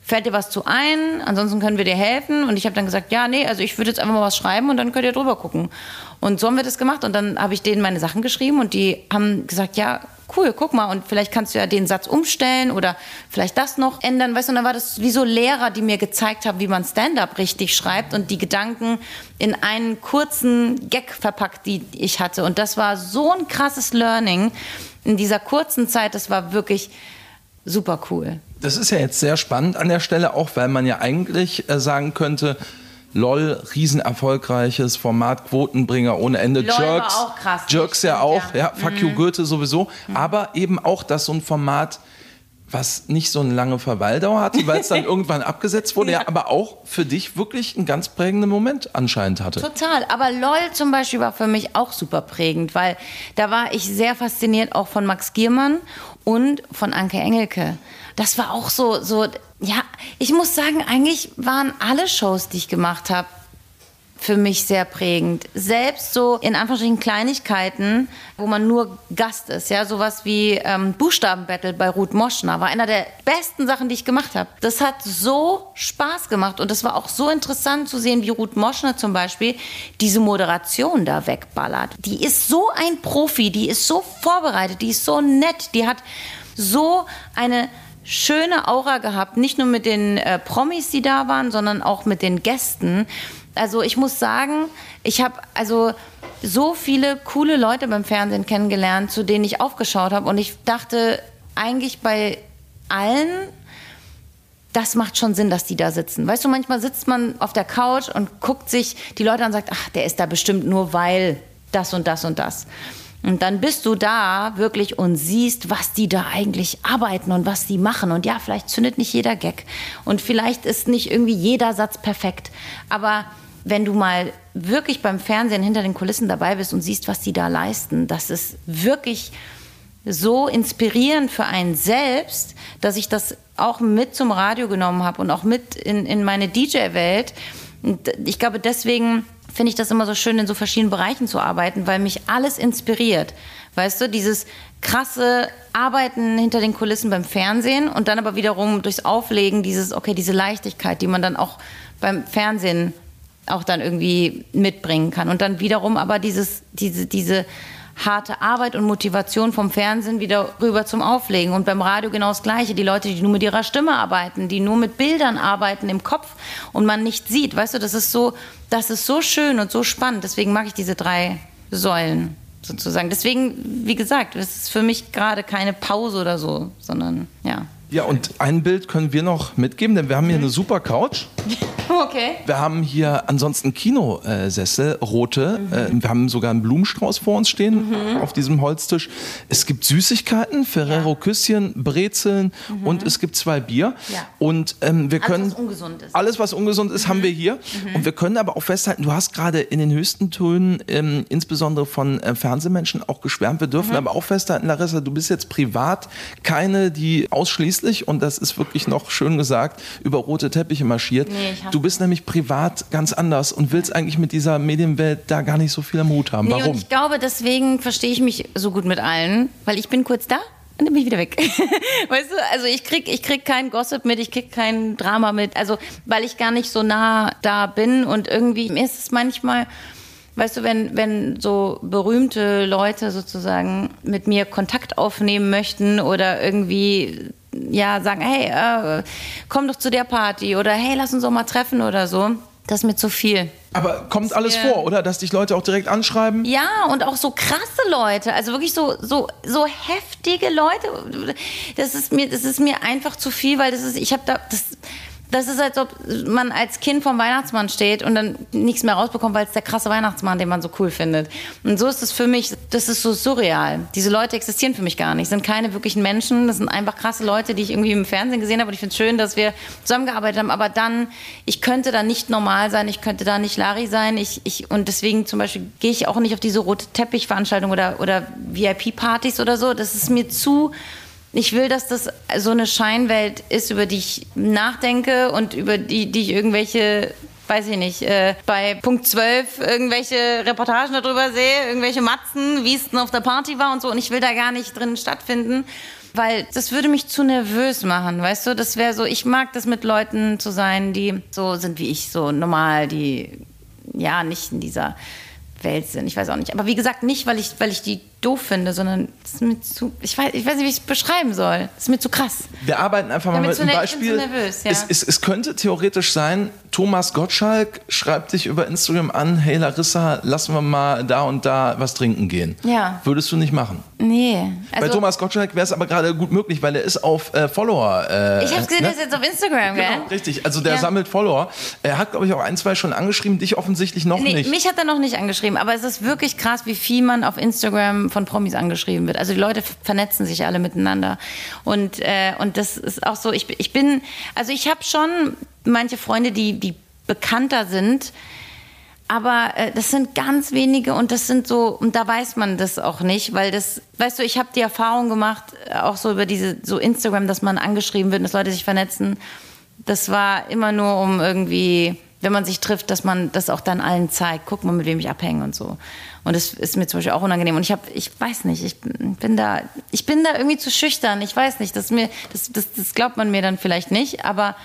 Fällt dir was zu ein? Ansonsten können wir dir helfen. Und ich habe dann gesagt, ja, nee, also ich würde jetzt einfach mal was schreiben und dann könnt ihr drüber gucken. Und so haben wir das gemacht und dann habe ich denen meine Sachen geschrieben und die haben gesagt, ja, cool, guck mal, und vielleicht kannst du ja den Satz umstellen oder vielleicht das noch ändern, weißt du, und dann war das wie so Lehrer, die mir gezeigt haben, wie man Stand-up richtig schreibt und die Gedanken in einen kurzen Gag verpackt, die ich hatte. Und das war so ein krasses Learning in dieser kurzen Zeit, das war wirklich super cool. Das ist ja jetzt sehr spannend an der Stelle, auch weil man ja eigentlich äh, sagen könnte, LOL, riesenerfolgreiches Format, Quotenbringer ohne Ende. LOL war Jerks, auch krass, Jerks ja stimmt, auch, ja, ja. Fuck You Goethe sowieso. Aber eben auch, dass so ein Format, was nicht so eine lange Verweildauer hatte, weil es dann irgendwann abgesetzt wurde, ja. aber auch für dich wirklich einen ganz prägenden Moment anscheinend hatte. Total. Aber LOL zum Beispiel war für mich auch super prägend, weil da war ich sehr fasziniert auch von Max Giermann und von Anke Engelke. Das war auch so, so, ja, ich muss sagen, eigentlich waren alle Shows, die ich gemacht habe, für mich sehr prägend. Selbst so in Anführungsstrichen Kleinigkeiten, wo man nur Gast ist, ja, sowas wie ähm, Buchstabenbattle bei Ruth Moschner war einer der besten Sachen, die ich gemacht habe. Das hat so Spaß gemacht und es war auch so interessant zu sehen, wie Ruth Moschner zum Beispiel diese Moderation da wegballert. Die ist so ein Profi, die ist so vorbereitet, die ist so nett, die hat so eine schöne Aura gehabt, nicht nur mit den äh, Promis, die da waren, sondern auch mit den Gästen. Also ich muss sagen, ich habe also so viele coole Leute beim Fernsehen kennengelernt, zu denen ich aufgeschaut habe und ich dachte eigentlich bei allen, das macht schon Sinn, dass die da sitzen. Weißt du, manchmal sitzt man auf der Couch und guckt sich die Leute an und sagt, ach, der ist da bestimmt nur weil das und das und das. Und dann bist du da wirklich und siehst, was die da eigentlich arbeiten und was die machen. Und ja, vielleicht zündet nicht jeder Gag. Und vielleicht ist nicht irgendwie jeder Satz perfekt. Aber wenn du mal wirklich beim Fernsehen hinter den Kulissen dabei bist und siehst, was die da leisten, das ist wirklich so inspirierend für einen selbst, dass ich das auch mit zum Radio genommen habe und auch mit in, in meine DJ-Welt. Und ich glaube, deswegen finde ich das immer so schön, in so verschiedenen Bereichen zu arbeiten, weil mich alles inspiriert. Weißt du, dieses krasse Arbeiten hinter den Kulissen beim Fernsehen und dann aber wiederum durchs Auflegen dieses, okay, diese Leichtigkeit, die man dann auch beim Fernsehen auch dann irgendwie mitbringen kann. Und dann wiederum aber dieses, diese, diese harte Arbeit und Motivation vom Fernsehen wieder rüber zum Auflegen. Und beim Radio genau das Gleiche. Die Leute, die nur mit ihrer Stimme arbeiten, die nur mit Bildern arbeiten im Kopf und man nicht sieht. Weißt du, das ist so, das ist so schön und so spannend. Deswegen mag ich diese drei Säulen sozusagen. Deswegen, wie gesagt, es ist für mich gerade keine Pause oder so, sondern ja. Ja, und ein Bild können wir noch mitgeben, denn wir haben hier eine super Couch. Okay. Wir haben hier ansonsten Kinosessel, rote. Äh, wir haben sogar einen Blumenstrauß vor uns stehen Mhm. auf diesem Holztisch. Es gibt Süßigkeiten, Ferrero Küsschen, Brezeln und es gibt zwei Bier. Mhm. Ja. Und ähm, wir Alles, können was ungesund ist. alles, was ungesund ist, haben wir hier. Und wir können aber auch festhalten, du hast gerade in den höchsten Tönen, ähm, insbesondere von äh, Fernsehmenschen, auch geschwärmt. Wir dürfen aber auch festhalten, Larissa, du bist jetzt privat keine, die ausschließlich, und das ist wirklich noch schön gesagt, über rote Teppiche marschiert. Nee, du bist nämlich privat ganz anders und willst eigentlich mit dieser Medienwelt da gar nicht so viel am Hut haben. Nee, Warum? ich glaube, deswegen verstehe ich mich so gut mit allen, weil ich bin kurz da und dann bin ich wieder weg. weißt du, also ich krieg, ich krieg kein Gossip mit, ich krieg kein Drama mit, also weil ich gar nicht so nah da bin und irgendwie ist es manchmal, weißt du, wenn, wenn so berühmte Leute sozusagen mit mir Kontakt aufnehmen möchten oder irgendwie ja sagen, hey, äh, komm doch zu der Party oder hey, lass uns doch mal treffen oder so. Das ist mir zu viel. Aber kommt alles mir- vor, oder? Dass dich Leute auch direkt anschreiben? Ja, und auch so krasse Leute, also wirklich so, so, so heftige Leute. Das ist mir, das ist mir einfach zu viel, weil das ist, ich habe da, das, das ist, als ob man als Kind vom Weihnachtsmann steht und dann nichts mehr rausbekommt, weil es der krasse Weihnachtsmann, den man so cool findet. Und so ist es für mich, das ist so surreal. Diese Leute existieren für mich gar nicht, sind keine wirklichen Menschen, das sind einfach krasse Leute, die ich irgendwie im Fernsehen gesehen habe. Und ich finde es schön, dass wir zusammengearbeitet haben, aber dann, ich könnte da nicht normal sein, ich könnte da nicht Larry sein, ich, ich, und deswegen zum Beispiel gehe ich auch nicht auf diese rote Teppichveranstaltung oder, oder VIP-Partys oder so, das ist mir zu, ich will, dass das so eine Scheinwelt ist, über die ich nachdenke und über die, die ich irgendwelche, weiß ich nicht, äh, bei Punkt 12 irgendwelche Reportagen darüber sehe, irgendwelche Matzen, wie es denn auf der Party war und so. Und ich will da gar nicht drin stattfinden, weil das würde mich zu nervös machen, weißt du? Das wäre so, ich mag das mit Leuten zu sein, die so sind wie ich, so normal, die ja nicht in dieser Welt sind. Ich weiß auch nicht. Aber wie gesagt, nicht, weil ich, weil ich die doof finde, sondern es ist mir zu, ich weiß, ich weiß nicht, wie ich es beschreiben soll. Es ist mir zu krass. Wir arbeiten einfach mal mit einem ner- ich bin Beispiel. so nervös, ja. es, es, es könnte theoretisch sein, Thomas Gottschalk schreibt dich über Instagram an, hey Larissa, lassen wir mal da und da was trinken gehen. Ja. Würdest du nicht machen? Nee. Bei Also, Thomas Gottschalk wäre es aber gerade gut möglich, weil er ist auf äh, Follower. Äh, ich habe gesehen, ne? der ist jetzt auf Instagram, gell? Genau, richtig. Also der Ja. sammelt Follower. Er hat, glaube ich, auch ein, zwei schon angeschrieben, dich offensichtlich noch Nee, nicht. mich hat er noch nicht angeschrieben, aber es ist wirklich krass, wie viel man auf Instagram von Promis angeschrieben wird. Also die Leute vernetzen sich alle miteinander. Und, äh, und das ist auch so, ich, bin- ich bin, also ich habe schon manche Freunde, die, die bekannter sind, aber äh, das sind ganz wenige und das sind so, und da weiß man das auch nicht, weil das, weißt du, ich habe die Erfahrung gemacht, äh, auch so über diese, so Instagram, dass man angeschrieben wird und dass Leute sich vernetzen. Das war immer nur um irgendwie, wenn man sich trifft, dass man das auch dann allen zeigt. Guck mal, mit wem ich abhänge und so. Und das ist mir zum Beispiel auch unangenehm. Und ich habe, ich weiß nicht, ich bin da, ich bin da irgendwie zu schüchtern. Ich weiß nicht, das, ist mir, das, das, das glaubt man mir dann vielleicht nicht, aber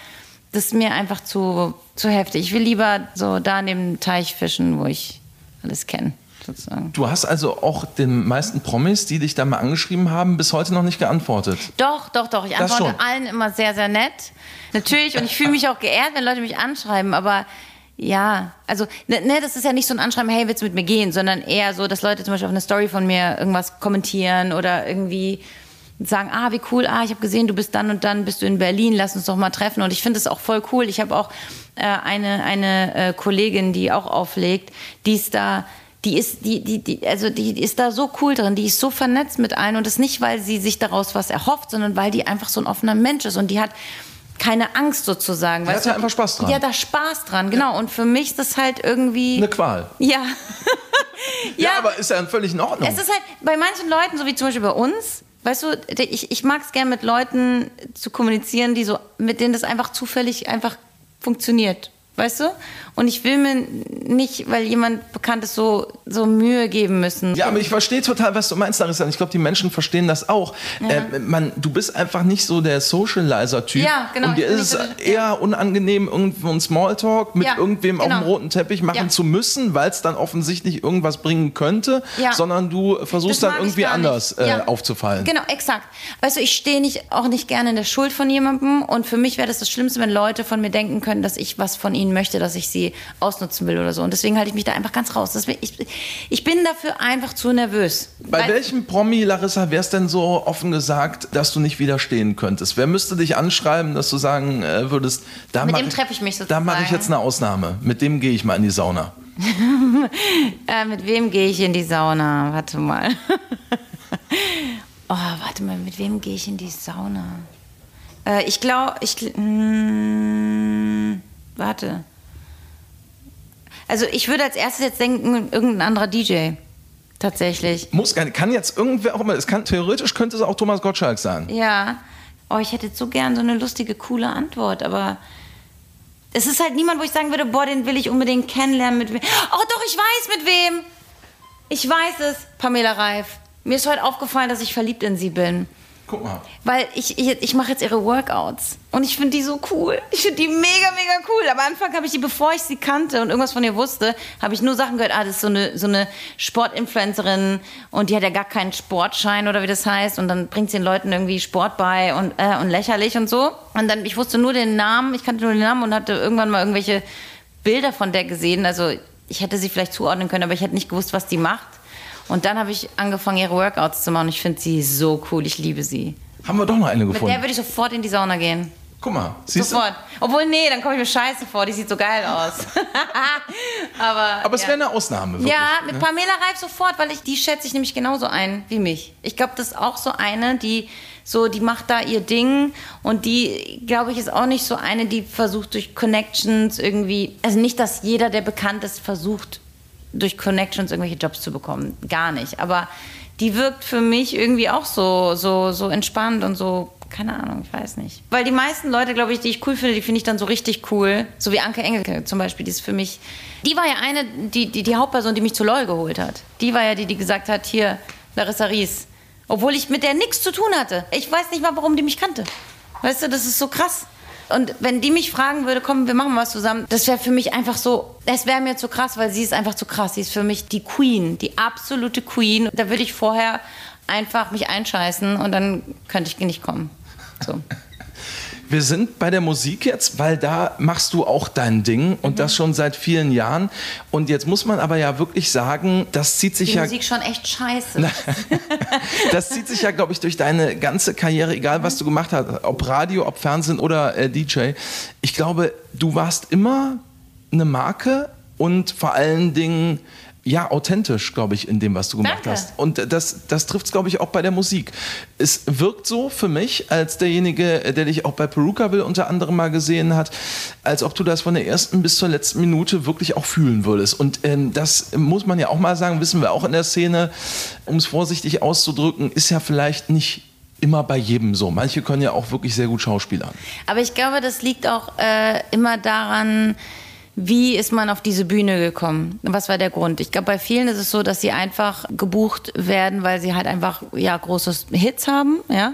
das ist mir einfach zu, zu heftig. Ich will lieber so da an dem Teich fischen, wo ich alles kenne, sozusagen. Du hast also auch den meisten Promis, die dich da mal angeschrieben haben, bis heute noch nicht geantwortet. Doch, doch, doch. Ich Das antworte schon. allen immer sehr, sehr nett. Natürlich. Und ich fühle mich auch geehrt, wenn Leute mich anschreiben. Aber ja, also, ne, ne, das ist ja nicht so ein Anschreiben, hey, willst du mit mir gehen? Sondern eher so, dass Leute zum Beispiel auf eine Story von mir irgendwas kommentieren oder irgendwie sagen, ah, wie cool, ah, ich habe gesehen, du bist dann und dann, bist du in Berlin, lass uns doch mal treffen. Und ich finde das auch voll cool. Ich habe auch äh, eine, eine äh, Kollegin, die auch auflegt, die ist da, die ist, die, die, die, also die ist da so cool drin, die ist so vernetzt mit allen und das nicht, weil sie sich daraus was erhofft, sondern weil die einfach so ein offener Mensch ist und die hat keine Angst sozusagen. Die hat du? ja einfach Spaß dran. Die hat da Spaß dran, genau. Und für mich ist das halt irgendwie. Eine Qual. ja. Ja, aber ist ja völlig in Ordnung. Es ist halt bei manchen Leuten, so wie zum Beispiel bei uns, weißt du, ich, ich mag es gerne mit Leuten zu kommunizieren, die so, mit denen das einfach zufällig einfach funktioniert. Weißt du? Und ich will mir nicht, weil jemand bekannt ist, so, so Mühe geben müssen. Ja, aber ich verstehe total, was du meinst, Larissa. Ich glaube, die Menschen verstehen das auch. Äh, man, du bist einfach nicht so der Socializer-Typ. Ja, genau, Und dir ist es so- eher unangenehm, irgendwo einen Smalltalk mit Ja, irgendwem auf genau. dem roten Teppich machen Ja. zu müssen, weil es dann offensichtlich irgendwas bringen könnte, Ja. sondern du versuchst dann irgendwie anders äh, Ja. aufzufallen. Genau, exakt. Weißt du, ich stehe nicht, auch nicht gerne in der Schuld von jemandem und für mich wäre das das Schlimmste, wenn Leute von mir denken können, dass ich was von ihnen möchte, dass ich sie ausnutzen will oder so. Und deswegen halte ich mich da einfach ganz raus. Das, ich, ich bin dafür einfach zu nervös. Bei Weil- welchem Promi, Larissa, wäre es denn so offen gesagt, dass du nicht widerstehen könntest? Wer müsste dich anschreiben, dass du sagen äh, würdest, da Mit dem treffe ich mich Da mache ich sozusagen. jetzt eine Ausnahme. Mit dem gehe ich mal in die Sauna. Äh, mit wem gehe ich in die Sauna? Warte mal. oh, warte mal, mit wem gehe ich in die Sauna? Äh, ich glaube, ich. gl- mm, warte. Also, ich würde als erstes jetzt denken, irgendein anderer DJ. Tatsächlich. Muss gar nicht, kann jetzt irgendwer auch immer, es kann, theoretisch könnte es auch Thomas Gottschalk sein. Ja. Oh, ich hätte jetzt so gern so eine lustige, coole Antwort, aber. Es ist halt niemand, wo ich sagen würde, boah, den will ich unbedingt kennenlernen. Mit wem. Oh, doch, ich weiß mit wem. Ich weiß es, Pamela Reif. Mir ist heute aufgefallen, dass ich verliebt in sie bin. Guck mal. Weil ich, ich, ich mache jetzt ihre Workouts. Und ich finde die so cool. Ich finde die mega, mega cool. Am Anfang habe ich die, bevor ich sie kannte und irgendwas von ihr wusste, habe ich nur Sachen gehört, ah, das ist so eine, so eine Sportinfluencerin und die hat ja gar keinen Sportschein oder wie das heißt. Und dann bringt sie den Leuten irgendwie Sport bei und, äh, und lächerlich und so. Und dann, ich wusste nur den Namen, ich kannte nur den Namen und hatte irgendwann mal irgendwelche Bilder von der gesehen. Also ich hätte sie vielleicht zuordnen können, aber ich hätte nicht gewusst, was die macht. Und dann habe ich angefangen, ihre Workouts zu machen. Ich finde sie so cool. Ich liebe sie. Haben wir doch noch eine Mit gefunden. der würde ich sofort in die Sauna gehen. Guck mal, siehst du? Sofort. Obwohl, nee, dann komme ich mir scheiße vor. Die sieht so geil aus. Aber, Aber es ja. wäre eine Ausnahme. Wirklich, Ja, mit ne? Pamela Reif sofort, weil ich die schätze ich nämlich genauso ein wie mich. Ich glaube, das ist auch so eine, die so, die macht da ihr Ding und die, glaube ich, ist auch nicht so eine, die versucht durch Connections irgendwie, also nicht, dass jeder, der bekannt ist, versucht durch Connections irgendwelche Jobs zu bekommen, gar nicht. Aber die wirkt für mich irgendwie auch so, so, so entspannt und so keine Ahnung, ich weiß nicht. Weil die meisten Leute, glaube ich, die ich cool finde, die finde ich dann so richtig cool. So wie Anke Engelke zum Beispiel, die ist für mich. Die war ja eine, die, die, die Hauptperson, die mich zu LOL geholt hat. Die war ja die, die gesagt hat, hier, Larissa Ries. Obwohl ich mit der nichts zu tun hatte. Ich weiß nicht mal, warum die mich kannte. Weißt du, das ist so krass. Und wenn die mich fragen würde, komm, wir machen was zusammen, das wäre für mich einfach so, es wäre mir zu krass, weil sie ist einfach zu krass. Sie ist für mich die Queen, die absolute Queen. Da würde ich vorher einfach mich einscheißen und dann könnte ich nicht kommen. So. Wir sind bei der Musik jetzt, weil da machst du auch dein Ding und das schon seit vielen Jahren. Und jetzt muss man aber ja wirklich sagen, das zieht sich Die ja. Musik schon echt scheiße. Das zieht sich ja, glaube ich, durch deine ganze Karriere, egal was du gemacht hast, ob Radio, ob Fernsehen oder äh, DJ. Ich glaube, du warst immer eine Marke und vor allen Dingen ja authentisch, glaube ich, in dem, was du gemacht Danke. hast. Und das, das trifft es, glaube ich, auch bei der Musik. Es wirkt so für mich, als derjenige, der dich auch bei Perukaville unter anderem mal gesehen hat, als ob du das von der ersten bis zur letzten Minute wirklich auch fühlen würdest. Und ähm, das muss man ja auch mal sagen, wissen wir auch in der Szene, um es vorsichtig auszudrücken, ist ja vielleicht nicht immer bei jedem so. Manche können ja auch wirklich sehr gut Schauspielern. Aber ich glaube, das liegt auch äh, immer daran, wie ist man auf diese Bühne gekommen? Was war der Grund? Ich glaube, bei vielen ist es so, dass sie einfach gebucht werden, weil sie halt einfach ja große Hits haben, ja,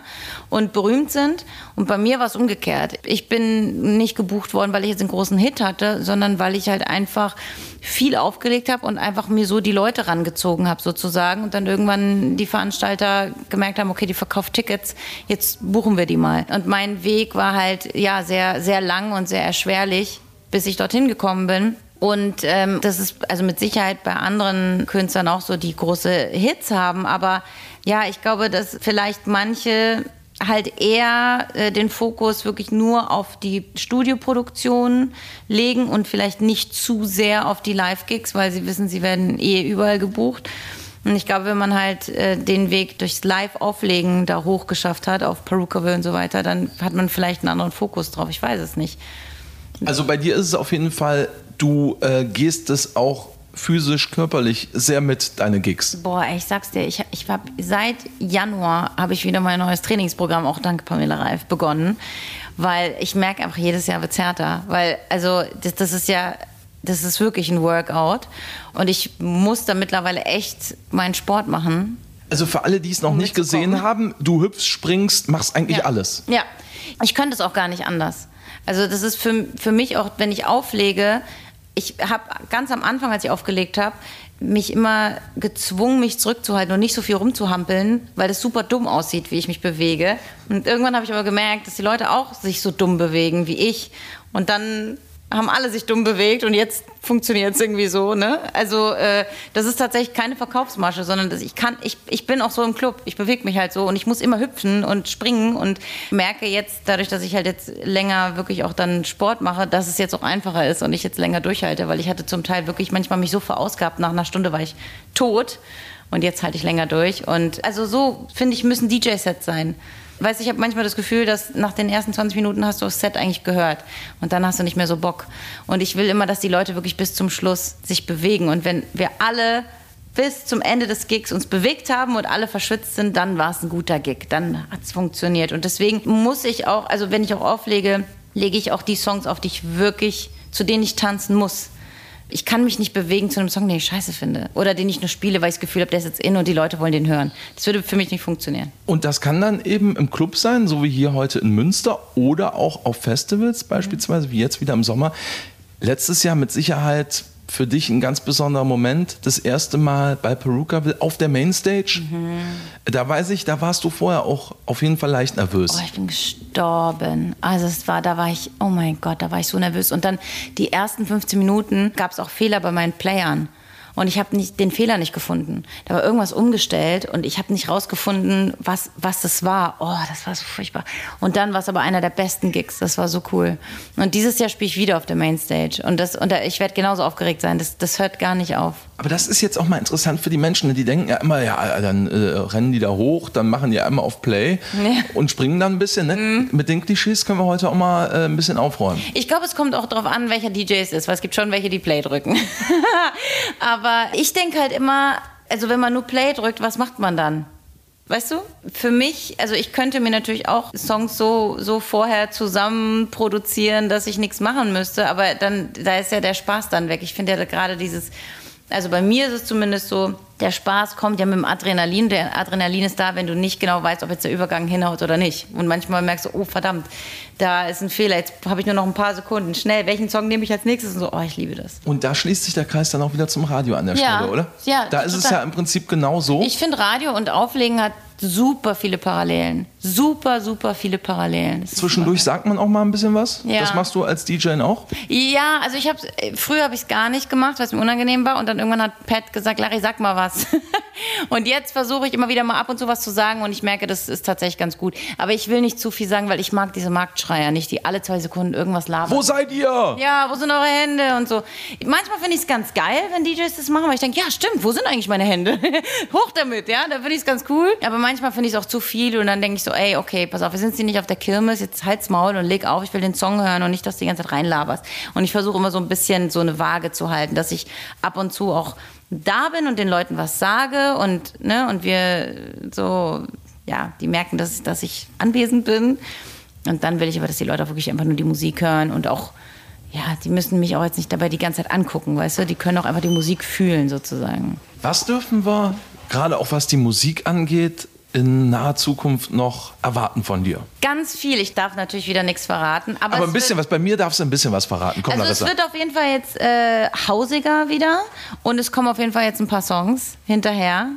und berühmt sind. Und bei mir war es umgekehrt. Ich bin nicht gebucht worden, weil ich jetzt einen großen Hit hatte, sondern weil ich halt einfach viel aufgelegt habe und einfach mir so die Leute rangezogen habe sozusagen und dann irgendwann die Veranstalter gemerkt haben, okay, die verkauft Tickets, jetzt buchen wir die mal. Und mein Weg war halt ja sehr sehr lang und sehr erschwerlich bis ich dorthin gekommen bin. Und ähm, das ist also mit Sicherheit bei anderen Künstlern auch so, die große Hits haben. Aber ja, ich glaube, dass vielleicht manche halt eher äh, den Fokus wirklich nur auf die Studioproduktion legen und vielleicht nicht zu sehr auf die Live-Gigs, weil sie wissen, sie werden eh überall gebucht. Und ich glaube, wenn man halt äh, den Weg durchs Live-Auflegen da hochgeschafft hat, auf Perukaville und so weiter, dann hat man vielleicht einen anderen Fokus drauf. Ich weiß es nicht. Also bei dir ist es auf jeden Fall, du äh, gehst es auch physisch, körperlich sehr mit, deine Gigs. Boah, ich sag's dir, ich, ich hab, seit Januar habe ich wieder mein neues Trainingsprogramm, auch dank Pamela Reif, begonnen. Weil ich merke einfach, jedes Jahr wird's härter. Weil, also, das, das ist ja, das ist wirklich ein Workout. Und ich muss da mittlerweile echt meinen Sport machen. Also für alle, die es noch Um nicht gesehen haben, du hüpfst, springst, machst eigentlich Ja. alles. Ja, ich könnte es auch gar nicht anders. Also das ist für, für mich auch, wenn ich auflege, ich habe ganz am Anfang, als ich aufgelegt habe, mich immer gezwungen, mich zurückzuhalten und nicht so viel rumzuhampeln, weil das super dumm aussieht, wie ich mich bewege. Und irgendwann habe ich aber gemerkt, dass die Leute auch sich so dumm bewegen wie ich. Und dann haben alle sich dumm bewegt und jetzt funktioniert es irgendwie so. Ne? Also äh, das ist tatsächlich keine Verkaufsmasche, sondern das, ich kann, ich, ich bin auch so im Club, ich bewege mich halt so und ich muss immer hüpfen und springen und merke jetzt, dadurch, dass ich halt jetzt länger wirklich auch dann Sport mache, dass es jetzt auch einfacher ist und ich jetzt länger durchhalte, weil ich hatte zum Teil wirklich manchmal mich so verausgabt, nach einer Stunde war ich tot und jetzt halte ich länger durch. Und also so, finde ich, müssen DJ-Sets sein. Weißt ich habe manchmal das Gefühl, dass nach den ersten 20 Minuten hast du das Set eigentlich gehört und dann hast du nicht mehr so Bock. Und ich will immer, dass die Leute wirklich bis zum Schluss sich bewegen. Und wenn wir alle bis zum Ende des Gigs uns bewegt haben und alle verschwitzt sind, dann war es ein guter Gig. Dann hat es funktioniert. Und deswegen muss ich auch, also wenn ich auch auflege, lege ich auch die Songs auf, die ich wirklich, zu denen ich tanzen muss. Ich kann mich nicht bewegen zu einem Song, den ich scheiße finde. Oder den ich nur spiele, weil ich das Gefühl habe, der ist jetzt in und die Leute wollen den hören. Das würde für mich nicht funktionieren. Und das kann dann eben im Club sein, so wie hier heute in Münster oder auch auf Festivals beispielsweise, wie jetzt wieder im Sommer. Letztes Jahr mit Sicherheit für dich ein ganz besonderer Moment. Das erste Mal bei Perukaville auf der Mainstage. Da weiß ich, da warst du vorher auch auf jeden Fall leicht nervös. Oh, ich bin gestorben. Also es war, da war ich, oh mein Gott, da war ich so nervös. Und dann die ersten 15 Minuten gab es auch Fehler bei meinen Playern. Und ich habe den Fehler nicht gefunden. Da war irgendwas umgestellt und ich habe nicht rausgefunden, was, was das war. Oh, das war so furchtbar. Und dann war es aber einer der besten Gigs. Das war so cool. Und dieses Jahr spiele ich wieder auf der Mainstage. Und, das, und da, ich werde genauso aufgeregt sein. Das, das hört gar nicht auf. Aber das ist jetzt auch mal interessant für die Menschen, die denken ja immer, ja, dann äh, rennen die da hoch, dann machen die einmal auf Play Ja. und springen dann ein bisschen. Ne? Mit den Klischees können wir heute auch mal äh, ein bisschen aufräumen. Ich glaube, es kommt auch darauf an, welcher DJ es ist, weil es gibt schon welche, die Play drücken. Aber ich denke halt immer, also wenn man nur Play drückt, was macht man dann? Weißt du? Für mich, also ich könnte mir natürlich auch Songs so, so vorher zusammen produzieren, dass ich nichts machen müsste, aber dann, da ist ja der Spaß dann weg. Ich finde ja gerade dieses Also bei mir ist es zumindest so, der Spaß kommt ja mit dem Adrenalin. Der Adrenalin ist da, wenn du nicht genau weißt, ob jetzt der Übergang hinhaut oder nicht. Und manchmal merkst du, oh verdammt, da ist ein Fehler. Jetzt habe ich nur noch ein paar Sekunden. Schnell, welchen Song nehme ich als nächstes? Und so, oh, ich liebe das. Und da schließt sich der Kreis dann auch wieder zum Radio an der Ja. Stelle, oder? Ja, Da ist es total. ja im Prinzip genau so. Ich finde Radio und Auflegen hat super viele Parallelen. Super, super viele Parallelen. Zwischendurch sagt man auch mal ein bisschen was. Ja. Das machst du als DJ auch. Ja, also ich habe früher habe ich es gar nicht gemacht, weil es mir unangenehm war und dann irgendwann hat Pat gesagt, Larry, sag mal was. und jetzt versuche ich immer wieder mal ab und zu was zu sagen und ich merke, das ist tatsächlich ganz gut. Aber ich will nicht zu viel sagen, weil ich mag diese Marktschreier nicht, die alle zwei Sekunden irgendwas labern. Wo seid ihr? Ja, wo sind eure Hände und so. Manchmal finde ich es ganz geil, wenn DJs das machen, weil ich denke, ja, stimmt, wo sind eigentlich meine Hände? Hoch damit, ja, da finde ich es ganz cool. Aber manchmal finde ich es auch zu viel und dann denke ich so, ey, okay, pass auf, wir sind hier nicht auf der Kirmes, jetzt halt's Maul und leg auf, ich will den Song hören und nicht, dass du die ganze Zeit reinlaberst. Und ich versuche immer so ein bisschen so eine Waage zu halten, dass ich ab und zu auch da bin und den Leuten was sage und, ne, und wir so, ja, die merken, dass, dass ich anwesend bin. Und dann will ich aber, dass die Leute auch wirklich einfach nur die Musik hören und auch ja, die müssen mich auch jetzt nicht dabei die ganze Zeit angucken, weißt du? Die können auch einfach die Musik fühlen, sozusagen. Was dürfen wir, gerade auch was die Musik angeht, in naher Zukunft noch erwarten von dir? Ganz viel. Ich darf natürlich wieder nichts verraten. Aber, Aber es ein bisschen was, bei mir darfst du ein bisschen was verraten. Komm, Also es Larissa. wird auf jeden Fall jetzt äh, hausiger wieder. Und es kommen auf jeden Fall jetzt ein paar Songs hinterher.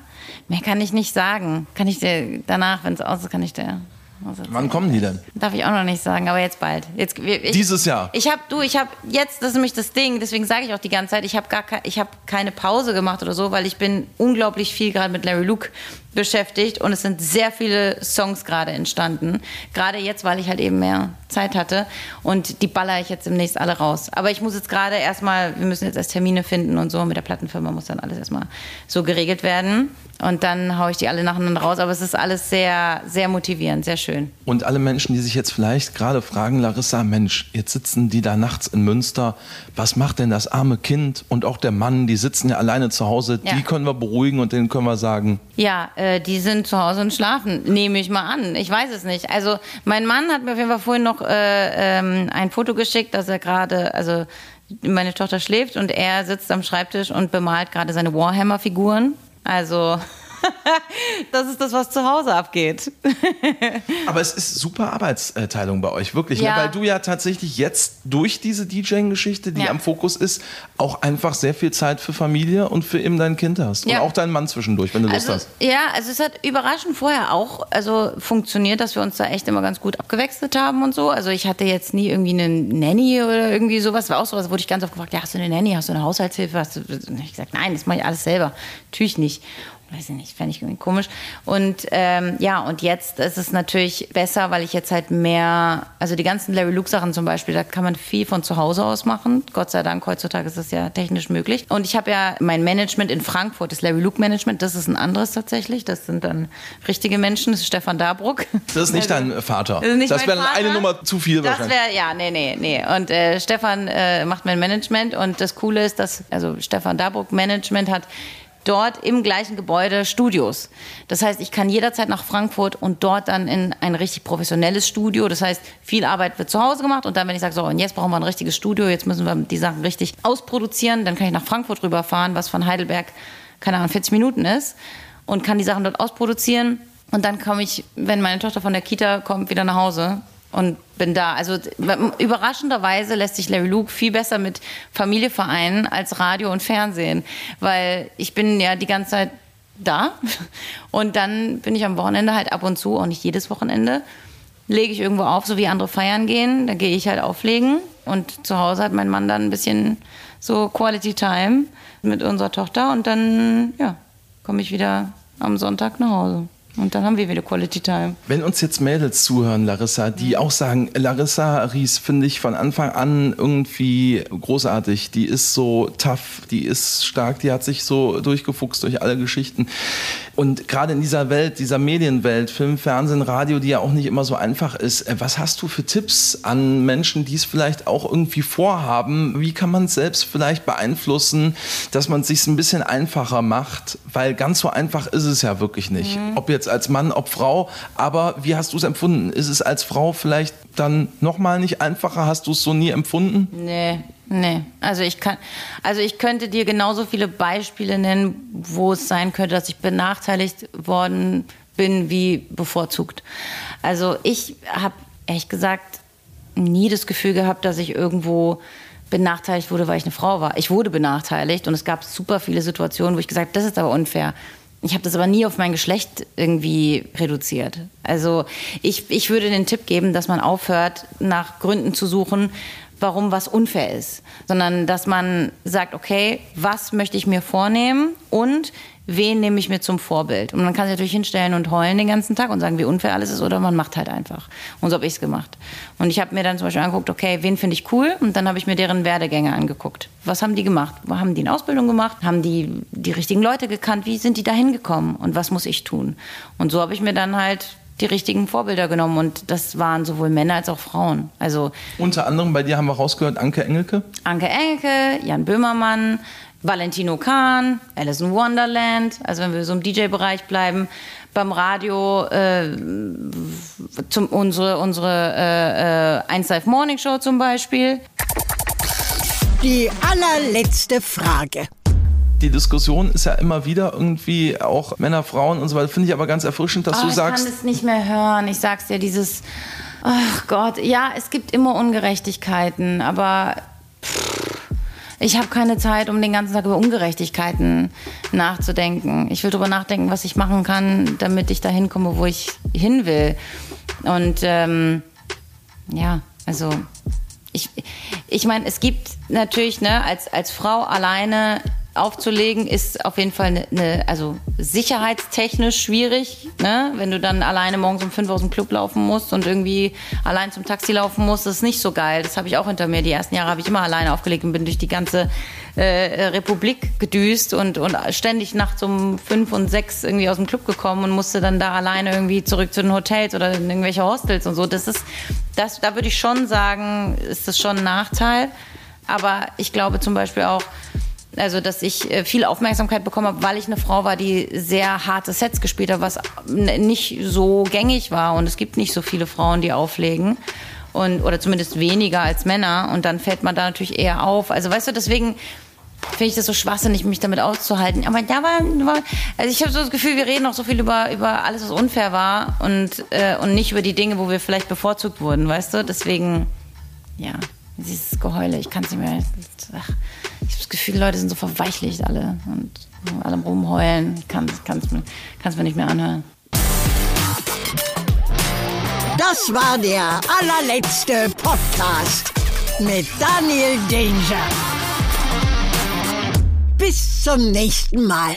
Mehr kann ich nicht sagen. Kann ich dir danach, wenn es aus ist, kann ich dir. Wann kommen die denn? Darf ich auch noch nicht sagen, aber jetzt bald. Jetzt, ich, Dieses Jahr? Ich habe du, ich habe jetzt, das ist nämlich das Ding, deswegen sage ich auch die ganze Zeit, ich habe gar ich habe keine Pause gemacht oder so, weil ich bin unglaublich viel gerade mit Larry Luke beschäftigt und es sind sehr viele Songs gerade entstanden. Gerade jetzt, weil ich halt eben mehr Zeit hatte und die baller ich jetzt demnächst alle raus. Aber ich muss jetzt gerade erstmal, wir müssen jetzt erst Termine finden und so, mit der Plattenfirma muss dann alles erstmal so geregelt werden und dann haue ich die alle nacheinander raus, aber es ist alles sehr, sehr motivierend, sehr schön. Und alle Menschen, die sich jetzt vielleicht gerade fragen, Larissa, Mensch, jetzt sitzen die da nachts in Münster. Was macht denn das arme Kind und auch der Mann? Die sitzen ja alleine zu Hause. Ja. Die können wir beruhigen und denen können wir sagen, Ja, äh, die sind zu Hause und schlafen, nehme ich mal an. Ich weiß es nicht. Also mein Mann hat mir auf jeden Fall vorhin noch äh, ähm, ein Foto geschickt, dass er gerade, also meine Tochter schläft und er sitzt am Schreibtisch und bemalt gerade seine Warhammer-Figuren. Also das ist das, was zu Hause abgeht. Aber es ist super Arbeitsteilung bei euch, wirklich. Ja. Ne? Weil du ja tatsächlich jetzt durch diese DJing-Geschichte, die Ja. am Fokus ist, auch einfach sehr viel Zeit für Familie und für eben dein Kind hast. Ja. Und auch deinen Mann zwischendurch, wenn du Lust Also, hast. ja, also es hat überraschend vorher auch also funktioniert, dass wir uns da echt immer ganz gut abgewechselt haben und so. Also ich hatte jetzt nie irgendwie eine Nanny oder irgendwie sowas. War auch sowas, wurde ich ganz oft gefragt, ja, hast du eine Nanny, hast du eine Haushaltshilfe? Hast du... Und ich gesagt, nein, das mache ich alles selber. Natürlich nicht. Weiß ich nicht, fände ich irgendwie komisch. Und ähm, ja, und jetzt ist es natürlich besser, weil ich jetzt halt mehr, also die ganzen Larry Luke Sachen zum Beispiel, da kann man viel von zu Hause aus machen. Gott sei Dank, heutzutage ist das ja technisch möglich. Und ich habe ja mein Management in Frankfurt, das Larry Luke Management, das ist ein anderes tatsächlich. Das sind dann richtige Menschen, das ist Stefan Dabruck. Das ist nicht Also- dein Vater. Das das wäre eine Nummer zu viel Das wahrscheinlich. wäre, ja, nee, nee, nee. Und äh, Stefan äh, macht mein Management und das Coole ist, dass, also Stefan Dabruck Management hat dort im gleichen Gebäude Studios. Das heißt, ich kann jederzeit nach Frankfurt und dort dann in ein richtig professionelles Studio. Das heißt, viel Arbeit wird zu Hause gemacht und dann, wenn ich sage, so, und jetzt brauchen wir ein richtiges Studio, jetzt müssen wir die Sachen richtig ausproduzieren, dann kann ich nach Frankfurt rüberfahren, was von Heidelberg, keine Ahnung, 40 Minuten ist und kann die Sachen dort ausproduzieren. Und dann komme ich, wenn meine Tochter von der Kita kommt, wieder nach Hause und bin da. Also überraschenderweise lässt sich Larry Luke viel besser mit Familie vereinen als Radio und Fernsehen, weil ich bin ja die ganze Zeit da und dann bin ich am Wochenende halt ab und zu, auch nicht jedes Wochenende, lege ich irgendwo auf, so wie andere feiern gehen, da gehe ich halt auflegen und zu Hause hat mein Mann dann ein bisschen so Quality Time mit unserer Tochter und dann ja, komme ich wieder am Sonntag nach Hause. Und dann haben wir wieder Quality Time. Wenn uns jetzt Mädels zuhören, Larissa, die auch sagen, Larissa Ries finde ich von Anfang an irgendwie großartig. Die ist so tough, die ist stark, die hat sich so durchgefuchst durch alle Geschichten. Und gerade in dieser Welt, dieser Medienwelt, Film, Fernsehen, Radio, die ja auch nicht immer so einfach ist, äh, was hast du für Tipps an Menschen, die es vielleicht auch irgendwie vorhaben? Wie kann man es selbst vielleicht beeinflussen, dass man es sich ein bisschen einfacher macht? Weil ganz so einfach ist es ja wirklich nicht. Ob jetzt als Mann, ob Frau. Aber wie hast du es empfunden? Ist es als Frau vielleicht dann nochmal nicht einfacher? Hast du es so nie empfunden? Nee, Nee, also ich kann, also ich könnte dir genauso viele Beispiele nennen, wo es sein könnte, dass ich benachteiligt worden bin wie bevorzugt. Also ich habe ehrlich gesagt nie das Gefühl gehabt, dass ich irgendwo benachteiligt wurde, weil ich eine Frau war. Ich wurde benachteiligt und es gab super viele Situationen, wo ich gesagt habe, das ist aber unfair. Ich habe das aber nie auf mein Geschlecht irgendwie reduziert. Also ich, ich würde den Tipp geben, dass man aufhört, nach Gründen zu suchen, warum was unfair ist, sondern dass man sagt, okay, was möchte ich mir vornehmen und wen nehme ich mir zum Vorbild? Und man kann sich natürlich hinstellen und heulen den ganzen Tag und sagen, wie unfair alles ist, oder man macht halt einfach. Und so habe ich es gemacht. Und ich habe mir dann zum Beispiel angeguckt, okay, wen finde ich cool? Und dann habe ich mir deren Werdegänge angeguckt. Was haben die gemacht? Haben die eine Ausbildung gemacht? Haben die die richtigen Leute gekannt? Wie sind die da hingekommen? Und was muss ich tun? Und so habe ich mir dann halt die richtigen Vorbilder genommen und das waren sowohl Männer als auch Frauen. Also Unter anderem bei dir haben wir rausgehört, Anke Engelke. Anke Engelke, Jan Böhmermann, Valentino Kahn, Alice in Wonderland, also wenn wir so im DJ-Bereich bleiben, beim Radio äh, zum, unsere, unsere äh, äh, 1 Live Morning Show zum Beispiel. Die allerletzte Frage. Die Diskussion ist ja immer wieder irgendwie auch Männer, Frauen und so weiter. Finde ich aber ganz erfrischend, dass Oh, du ich sagst, kann es nicht mehr hören. Ich sag's dir, dieses, ach Gott, ja, es gibt immer Ungerechtigkeiten, aber pff, ich habe keine Zeit, um den ganzen Tag über Ungerechtigkeiten nachzudenken. Ich will darüber nachdenken, was ich machen kann, damit ich dahin komme, wo ich hin will. Und ähm, ja, also ich, ich meine, es gibt natürlich, ne, als, als Frau alleine aufzulegen, ist auf jeden Fall eine, eine also sicherheitstechnisch schwierig, ne? Wenn du dann alleine morgens um fünf aus dem Club laufen musst und irgendwie allein zum Taxi laufen musst, ist nicht so geil. Das habe ich auch hinter mir. Die ersten Jahre habe ich immer alleine aufgelegt und bin durch die ganze äh, Republik gedüst und, und ständig nachts um fünf und sechs irgendwie aus dem Club gekommen und musste dann da alleine irgendwie zurück zu den Hotels oder in irgendwelche Hostels und so. Das ist, das, da würde ich schon sagen, ist das schon ein Nachteil. Aber ich glaube zum Beispiel auch, also dass ich äh, viel Aufmerksamkeit bekommen habe, weil ich eine Frau war, die sehr harte Sets gespielt hat, was nicht so gängig war. Und es gibt nicht so viele Frauen, die auflegen. Und, oder zumindest weniger als Männer. Und dann fällt man da natürlich eher auf. Also weißt du, deswegen finde ich das so schwachsinnig, mich damit auszuhalten. Aber da war, war also ich habe so das Gefühl, wir reden auch so viel über, über alles, was unfair war und, äh, und nicht über die Dinge, wo wir vielleicht bevorzugt wurden, weißt du? Deswegen, ja, dieses Geheule, ich kann es nicht mehr. Ach, ich habe das Gefühl, Leute sind so verweichlicht alle und alle rumheulen. Kann es mir, kann's mir nicht mehr anhören. Das war der allerletzte Podcast mit Daniel Danger. Bis zum nächsten Mal.